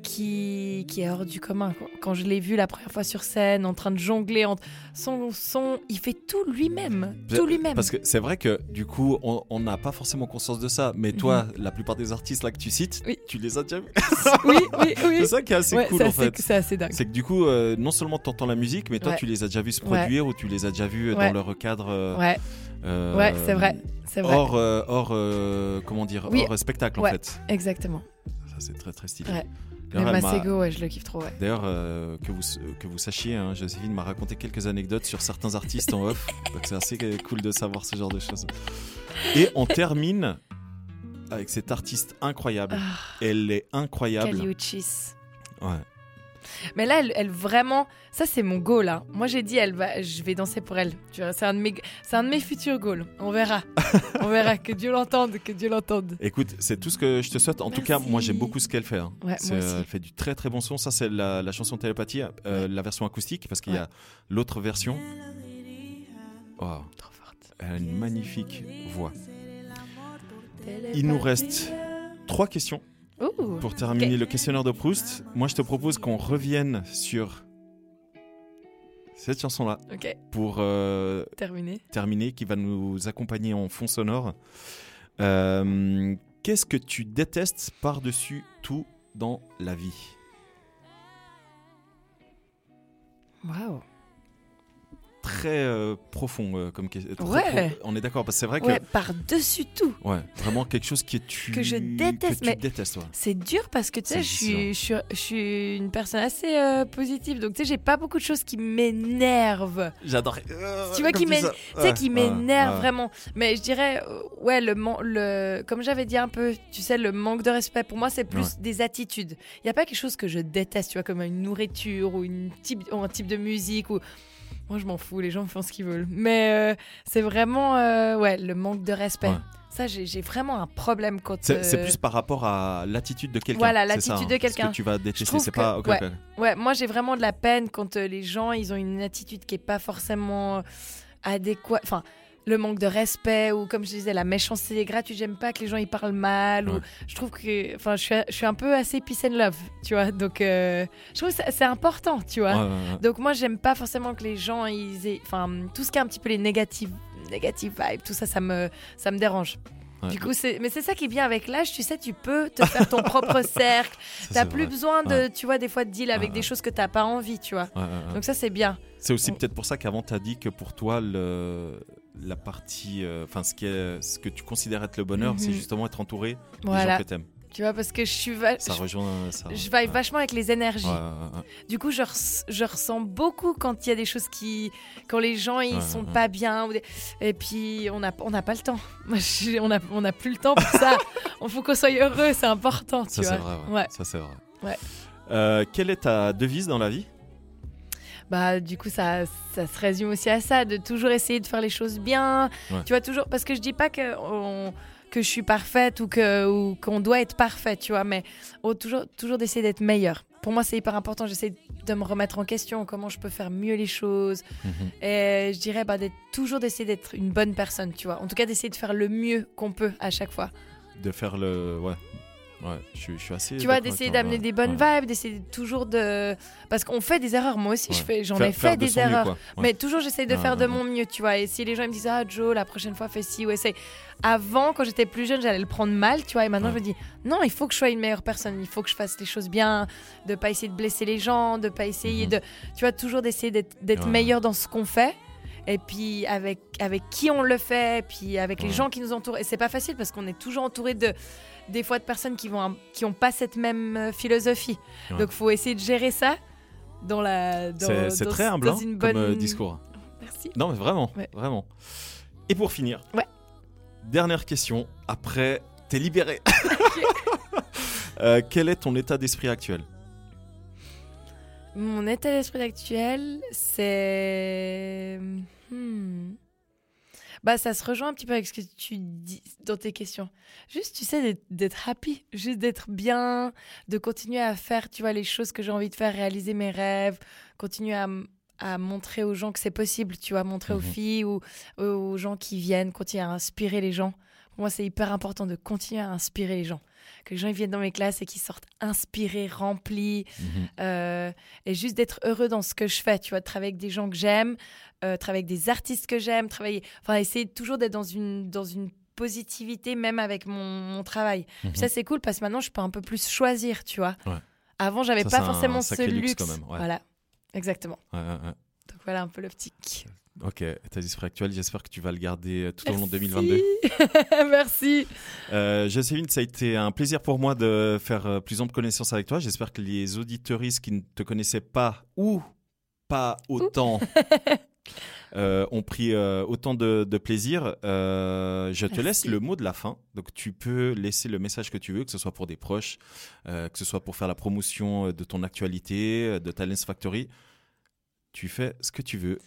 qui, qui est hors du commun. Quand je l'ai vu la première fois sur scène, en train de jongler son son, il fait tout lui-même, tout lui-même. Parce que c'est vrai que du coup, on n'a pas forcément conscience de ça. Mais toi, la plupart des artistes là que tu cites, Mhm. Oui. tu les as déjà vus. oui, oui, oui. c'est ça qui est assez Ouais, cool en assez- fait. C'est assez dingue. C'est que du coup, euh, non seulement tu entends la musique, mais toi, Ouais. tu les as déjà vus se produire ou tu les as déjà vus euh, dans leur cadre. euh, Ouais, euh, ouais, c'est vrai, c'est vrai. Hors, euh, hors euh, comment dire, Oui. hors spectacle Ouais. en fait. Exactement. c'est très très stylé. Ouais. M'a- Masego, ouais, je le kiffe trop, ouais. D'ailleurs, euh, que, vous, que vous sachiez, hein, Joséphine m'a raconté quelques anecdotes sur certains artistes en off. donc c'est assez cool de savoir ce genre de choses. Et on termine avec cette artiste incroyable. Ah, Elle est incroyable. Kali Uchis. Ouais. Mais là, elle, elle vraiment, ça c'est mon goal. Hein. Moi j'ai dit, elle va, je vais danser pour elle. Tu vois, c'est un de mes, c'est un de mes futurs goals. On verra, on verra. Que Dieu l'entende, que Dieu l'entende. Écoute, c'est tout ce que je te souhaite. En tout cas, moi j'aime beaucoup ce qu'elle fait. hein. Ouais, C'est, moi aussi. Elle fait du très très bon son. Ça, c'est la, la chanson télépathie, euh, la version acoustique, parce qu'il y a l'autre version. Wow. Trop forte. Elle a une magnifique voix. Il nous reste trois questions Pour terminer le questionnaire de Proust. Moi, je te propose qu'on revienne sur cette chanson-là pour euh, terminer, qui va nous accompagner en fond sonore. Euh, Qu'est-ce que tu détestes par-dessus tout dans la vie? Waouh. Très euh, profond euh, comme question. Très Ouais. pro- On est d'accord, parce que c'est vrai Ouais, que par-dessus tout. ouais, vraiment quelque chose que tu Que je déteste, que tu mais- détestes, ouais. C'est dur parce que tu sais, C'est je suis, je, suis, je suis une personne assez euh, positive. Donc tu sais, j'ai pas beaucoup de choses qui m'énervent. J'adore. Tu vois, qui m'é- Tu sais, qui m'énervent vraiment. Mais je dirais, euh, ouais, le, man- le comme j'avais dit un peu, tu sais, le manque de respect, pour moi, c'est plus des attitudes. Il n'y a pas quelque chose que je déteste, tu vois, comme une nourriture ou, une type, ou un type de musique. ou Moi, je m'en fous, les gens font ce qu'ils veulent. Mais euh, c'est vraiment, euh, ouais, le manque de respect. Ouais. Ça, j'ai vraiment un problème quand. C'est c'est euh, plus par rapport à l'attitude de quelqu'un. Voilà, l'attitude hein. de quelqu'un. Que tu vas détester, c'est pas. ok, ouais. Ouais, moi j'ai vraiment de la peine quand les gens ils ont une attitude qui est pas forcément adéquate. Enfin, le manque de respect ou comme je disais la méchanceté gratuite. J'aime pas que les gens ils parlent mal. Ou je trouve que, enfin, je suis, je suis un peu assez peace and love, tu vois. Donc, euh, je trouve que c'est- important, tu vois. Ouais, ouais, ouais. Donc moi j'aime pas forcément que les gens ils aient, enfin tout ce qui est un petit peu les négatives, négatives vibes, tout ça ça me ça me dérange. Ouais. Du coup, c'est, mais c'est ça qui est bien avec l'âge, tu sais, tu peux te faire ton propre cercle. T'as plus vrai. besoin de, Ouais. tu vois, des fois de deal avec Ouais, des choses que t'as pas envie, tu vois. Ouais, ouais, ouais. Donc ça, c'est bien. C'est aussi On- peut-être pour ça qu'avant tu as dit que pour toi le la partie euh, enfin ce qui est ce que tu considères être le bonheur Mhm. c'est justement être entouré des gens Voilà. que t'aimes. Tu vois, parce que je suis, va- Ça je, rejoint ça. je vibe Ouais. vachement avec les énergies. Ouais, ouais, ouais. Du coup, je, res- je ressens beaucoup quand il y a des choses qui, quand les gens ils sont pas bien, ou des- et puis on n'a on n'a pas le temps. Je- on a on n'a plus le temps pour ça. Il faut qu'on soit heureux, c'est important, tu Ça c'est vois. vrai. Ça c'est vrai. Ouais. Euh, quelle est ta devise dans la vie? Bah, du coup, ça, ça se résume aussi à ça, de toujours essayer de faire les choses bien. Ouais. Tu vois, toujours. Parce que je dis pas que, on- que je suis parfaite ou que ou qu'on doit être parfait, tu vois, mais oh, toujours, toujours d'essayer d'être meilleure. Pour moi, c'est hyper important. J'essaie de me remettre en question, comment je peux faire mieux les choses. Mhm. Et je dirais bah, d'être, toujours d'essayer d'être une bonne personne, tu vois. En tout cas, d'essayer de faire le mieux qu'on peut à chaque fois. De faire le ouais. Ouais, je, suis- je suis assez Tu vois, d'essayer d'amener des bonnes Ouais. vibes, d'essayer toujours de. Parce qu'on fait des erreurs. Moi aussi, je fais, j'en ai fait de des mieux, erreurs. Mais toujours, j'essaye de faire de mon mieux, tu vois. Et si les gens ils me disent, ah, Joe, la prochaine fois, fais ci ou essaye. Avant, quand j'étais plus jeune, j'allais le prendre mal, tu vois. Et maintenant, je me dis, non, il faut que je sois une meilleure personne. Il faut que je fasse les choses bien, de pas essayer de blesser les gens, de pas essayer Mhm. de. Tu vois, toujours d'essayer d'être, meilleur dans ce qu'on fait. Et puis avec, avec qui on le fait, et puis avec les gens qui nous entourent. Et c'est pas facile parce qu'on est toujours entouré de des fois de personnes qui vont qui ont pas cette même euh, philosophie. Ouais. Donc faut essayer de gérer ça dans la dans, C'est dans- très dans humble hein, une comme bonne euh, discours. Merci. Non, mais vraiment, Ouais. vraiment. Et pour finir, Ouais. dernière question. Après, t'es libéré. Euh, quel est ton état d'esprit actuel? Mon état d'esprit actuel, c'est. Hmm. Bah, ça se rejoint un petit peu avec ce que tu dis dans tes questions. Juste, tu sais, d'être- happy, juste d'être bien, de continuer à faire, tu vois, les choses que j'ai envie de faire, réaliser mes rêves, continuer à, à montrer aux gens que c'est possible, tu vois, montrer aux Mhm. filles ou aux gens qui viennent, continuer à inspirer les gens. Pour moi, c'est hyper important de continuer à inspirer les gens. Que les gens ils viennent dans mes classes et qu'ils sortent inspirés, remplis, euh, et juste d'être heureux dans ce que je fais, tu vois, de travailler avec des gens que j'aime, euh, travailler avec des artistes que j'aime, travailler, enfin, essayer toujours d'être dans une, dans une positivité, même avec mon, mon travail. Mhm. Puis ça, c'est cool parce que maintenant, je peux un peu plus choisir, tu vois. Ouais. Avant, j'avais pas c'est un forcément ce luxe luxe. quand même, ouais. Voilà, exactement. Ouais. Donc voilà un peu l'optique. Ok, ta esprit actuel, j'espère que tu vas le garder euh, tout au long de Merci. 2022. Merci. Euh, Joséphine, ça a été un plaisir pour moi de faire euh, plus ample connaissance avec toi. J'espère que les auditeuristes qui ne te connaissaient pas ou pas autant euh, ont pris euh, autant de, de plaisir. Euh, je te laisse le mot de la fin. Donc tu peux laisser le message que tu veux, que ce soit pour des proches, que ce soit pour faire la promotion de ton actualité, de Talents Factory. Tu fais ce que tu veux.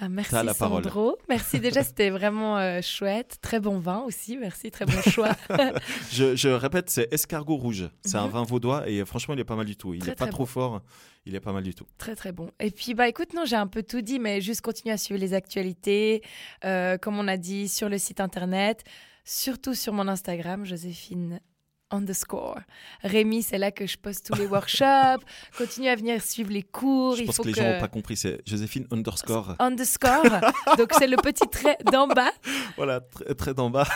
Bah, merci la parole. Merci déjà, c'était vraiment euh, chouette. Très bon vin aussi. Merci, très bon choix. Je, je répète, c'est escargot rouge. C'est un Mhm. vin vaudois et euh, franchement, il est pas mal du tout. Il Très, est pas trop fort. Il est pas mal du tout. Très très bon. Et puis bah écoute, non, j'ai un peu tout dit, mais juste continuer à suivre les actualités, euh, comme on a dit sur le site internet, surtout sur mon Instagram, Joséphine underscore. Rémi, c'est là que je poste tous les workshops. Continue à venir suivre les cours. Je Il pense faut que les gens n'ont pas compris. C'est Joséphine underscore. underscore. Donc c'est le petit trait d'en bas Voilà, très d'en bas.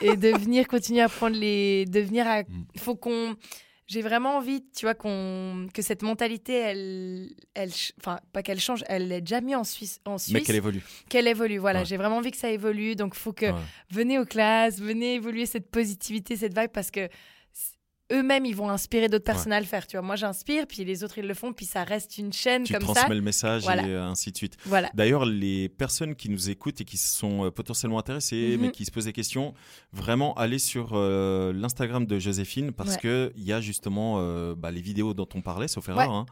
et de venir continuer à prendre les, de venir à, Mm. il faut qu'on j'ai vraiment envie, tu vois, qu'on que cette mentalité, elle, elle, enfin pas qu'elle change, elle est déjà mise en Suisse, en Suisse, Mais qu'elle évolue. qu'elle évolue. Voilà, Ouais. j'ai vraiment envie que ça évolue. Donc, faut que Ouais. venez aux classes, venez évoluer cette positivité, cette vibe, parce que eux-mêmes, ils vont inspirer d'autres personnes à le faire. Tu vois, moi, j'inspire, puis les autres, ils le font, puis ça reste une chaîne Tu comme transmets ça. le message Voilà. et euh, ainsi de suite. Voilà. D'ailleurs, les personnes qui nous écoutent et qui sont euh, potentiellement intéressées, Mhm. mais qui se posent des questions, vraiment allez sur euh, l'Instagram de Joséphine parce Ouais. que il y a justement euh, bah, les vidéos dont on parlait, sauf erreur, hein.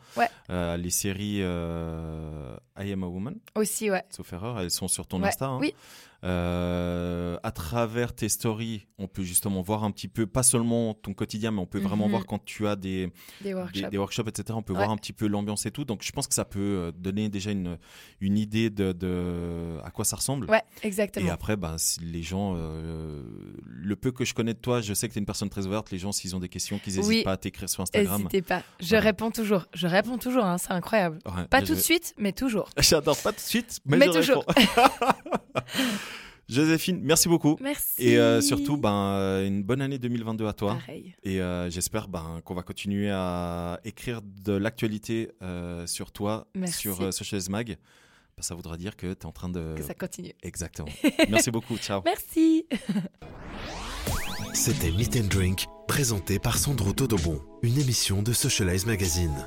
Euh, les séries I Am a Woman, Aussi, ouais. sauf erreur, elles sont sur ton. Insta. hein. Oui. Euh, à travers tes stories, on peut justement voir un petit peu, pas seulement ton quotidien, mais on peut vraiment Mhm. voir quand tu as des, Des workshops. des, des workshops, etc. On peut Ouais. voir un petit peu l'ambiance et tout. Donc je pense que ça peut euh, donner déjà une, une idée de, de à quoi ça ressemble. Ouais, exactement. Et après, si les gens, euh, le peu que je connais de toi, je sais que tu es une personne très ouverte. Les gens, s'ils ont des questions, qu'ils n'hésitent Oui. pas à t'écrire sur Instagram. N'hésitez pas. Je réponds toujours. Je réponds toujours, hein, c'est incroyable. Ouais, Pas tout de suite, mais toujours. J'adore pas tout de suite, mais, Mais je toujours. réponds. Joséphine, merci beaucoup. Merci. Et euh, surtout, ben, euh, une bonne année 2022 à toi. Pareil. Et euh, j'espère ben, qu'on va continuer à écrire de l'actualité euh, sur toi, Merci. sur euh, Socialist Mag. Ben, ça voudra dire que tu es en train de... Que ça continue. Exactement. Merci beaucoup. Ciao. Merci. C'était Meet and Drink, présenté par Sandro Todobon, une émission de Socialize Magazine.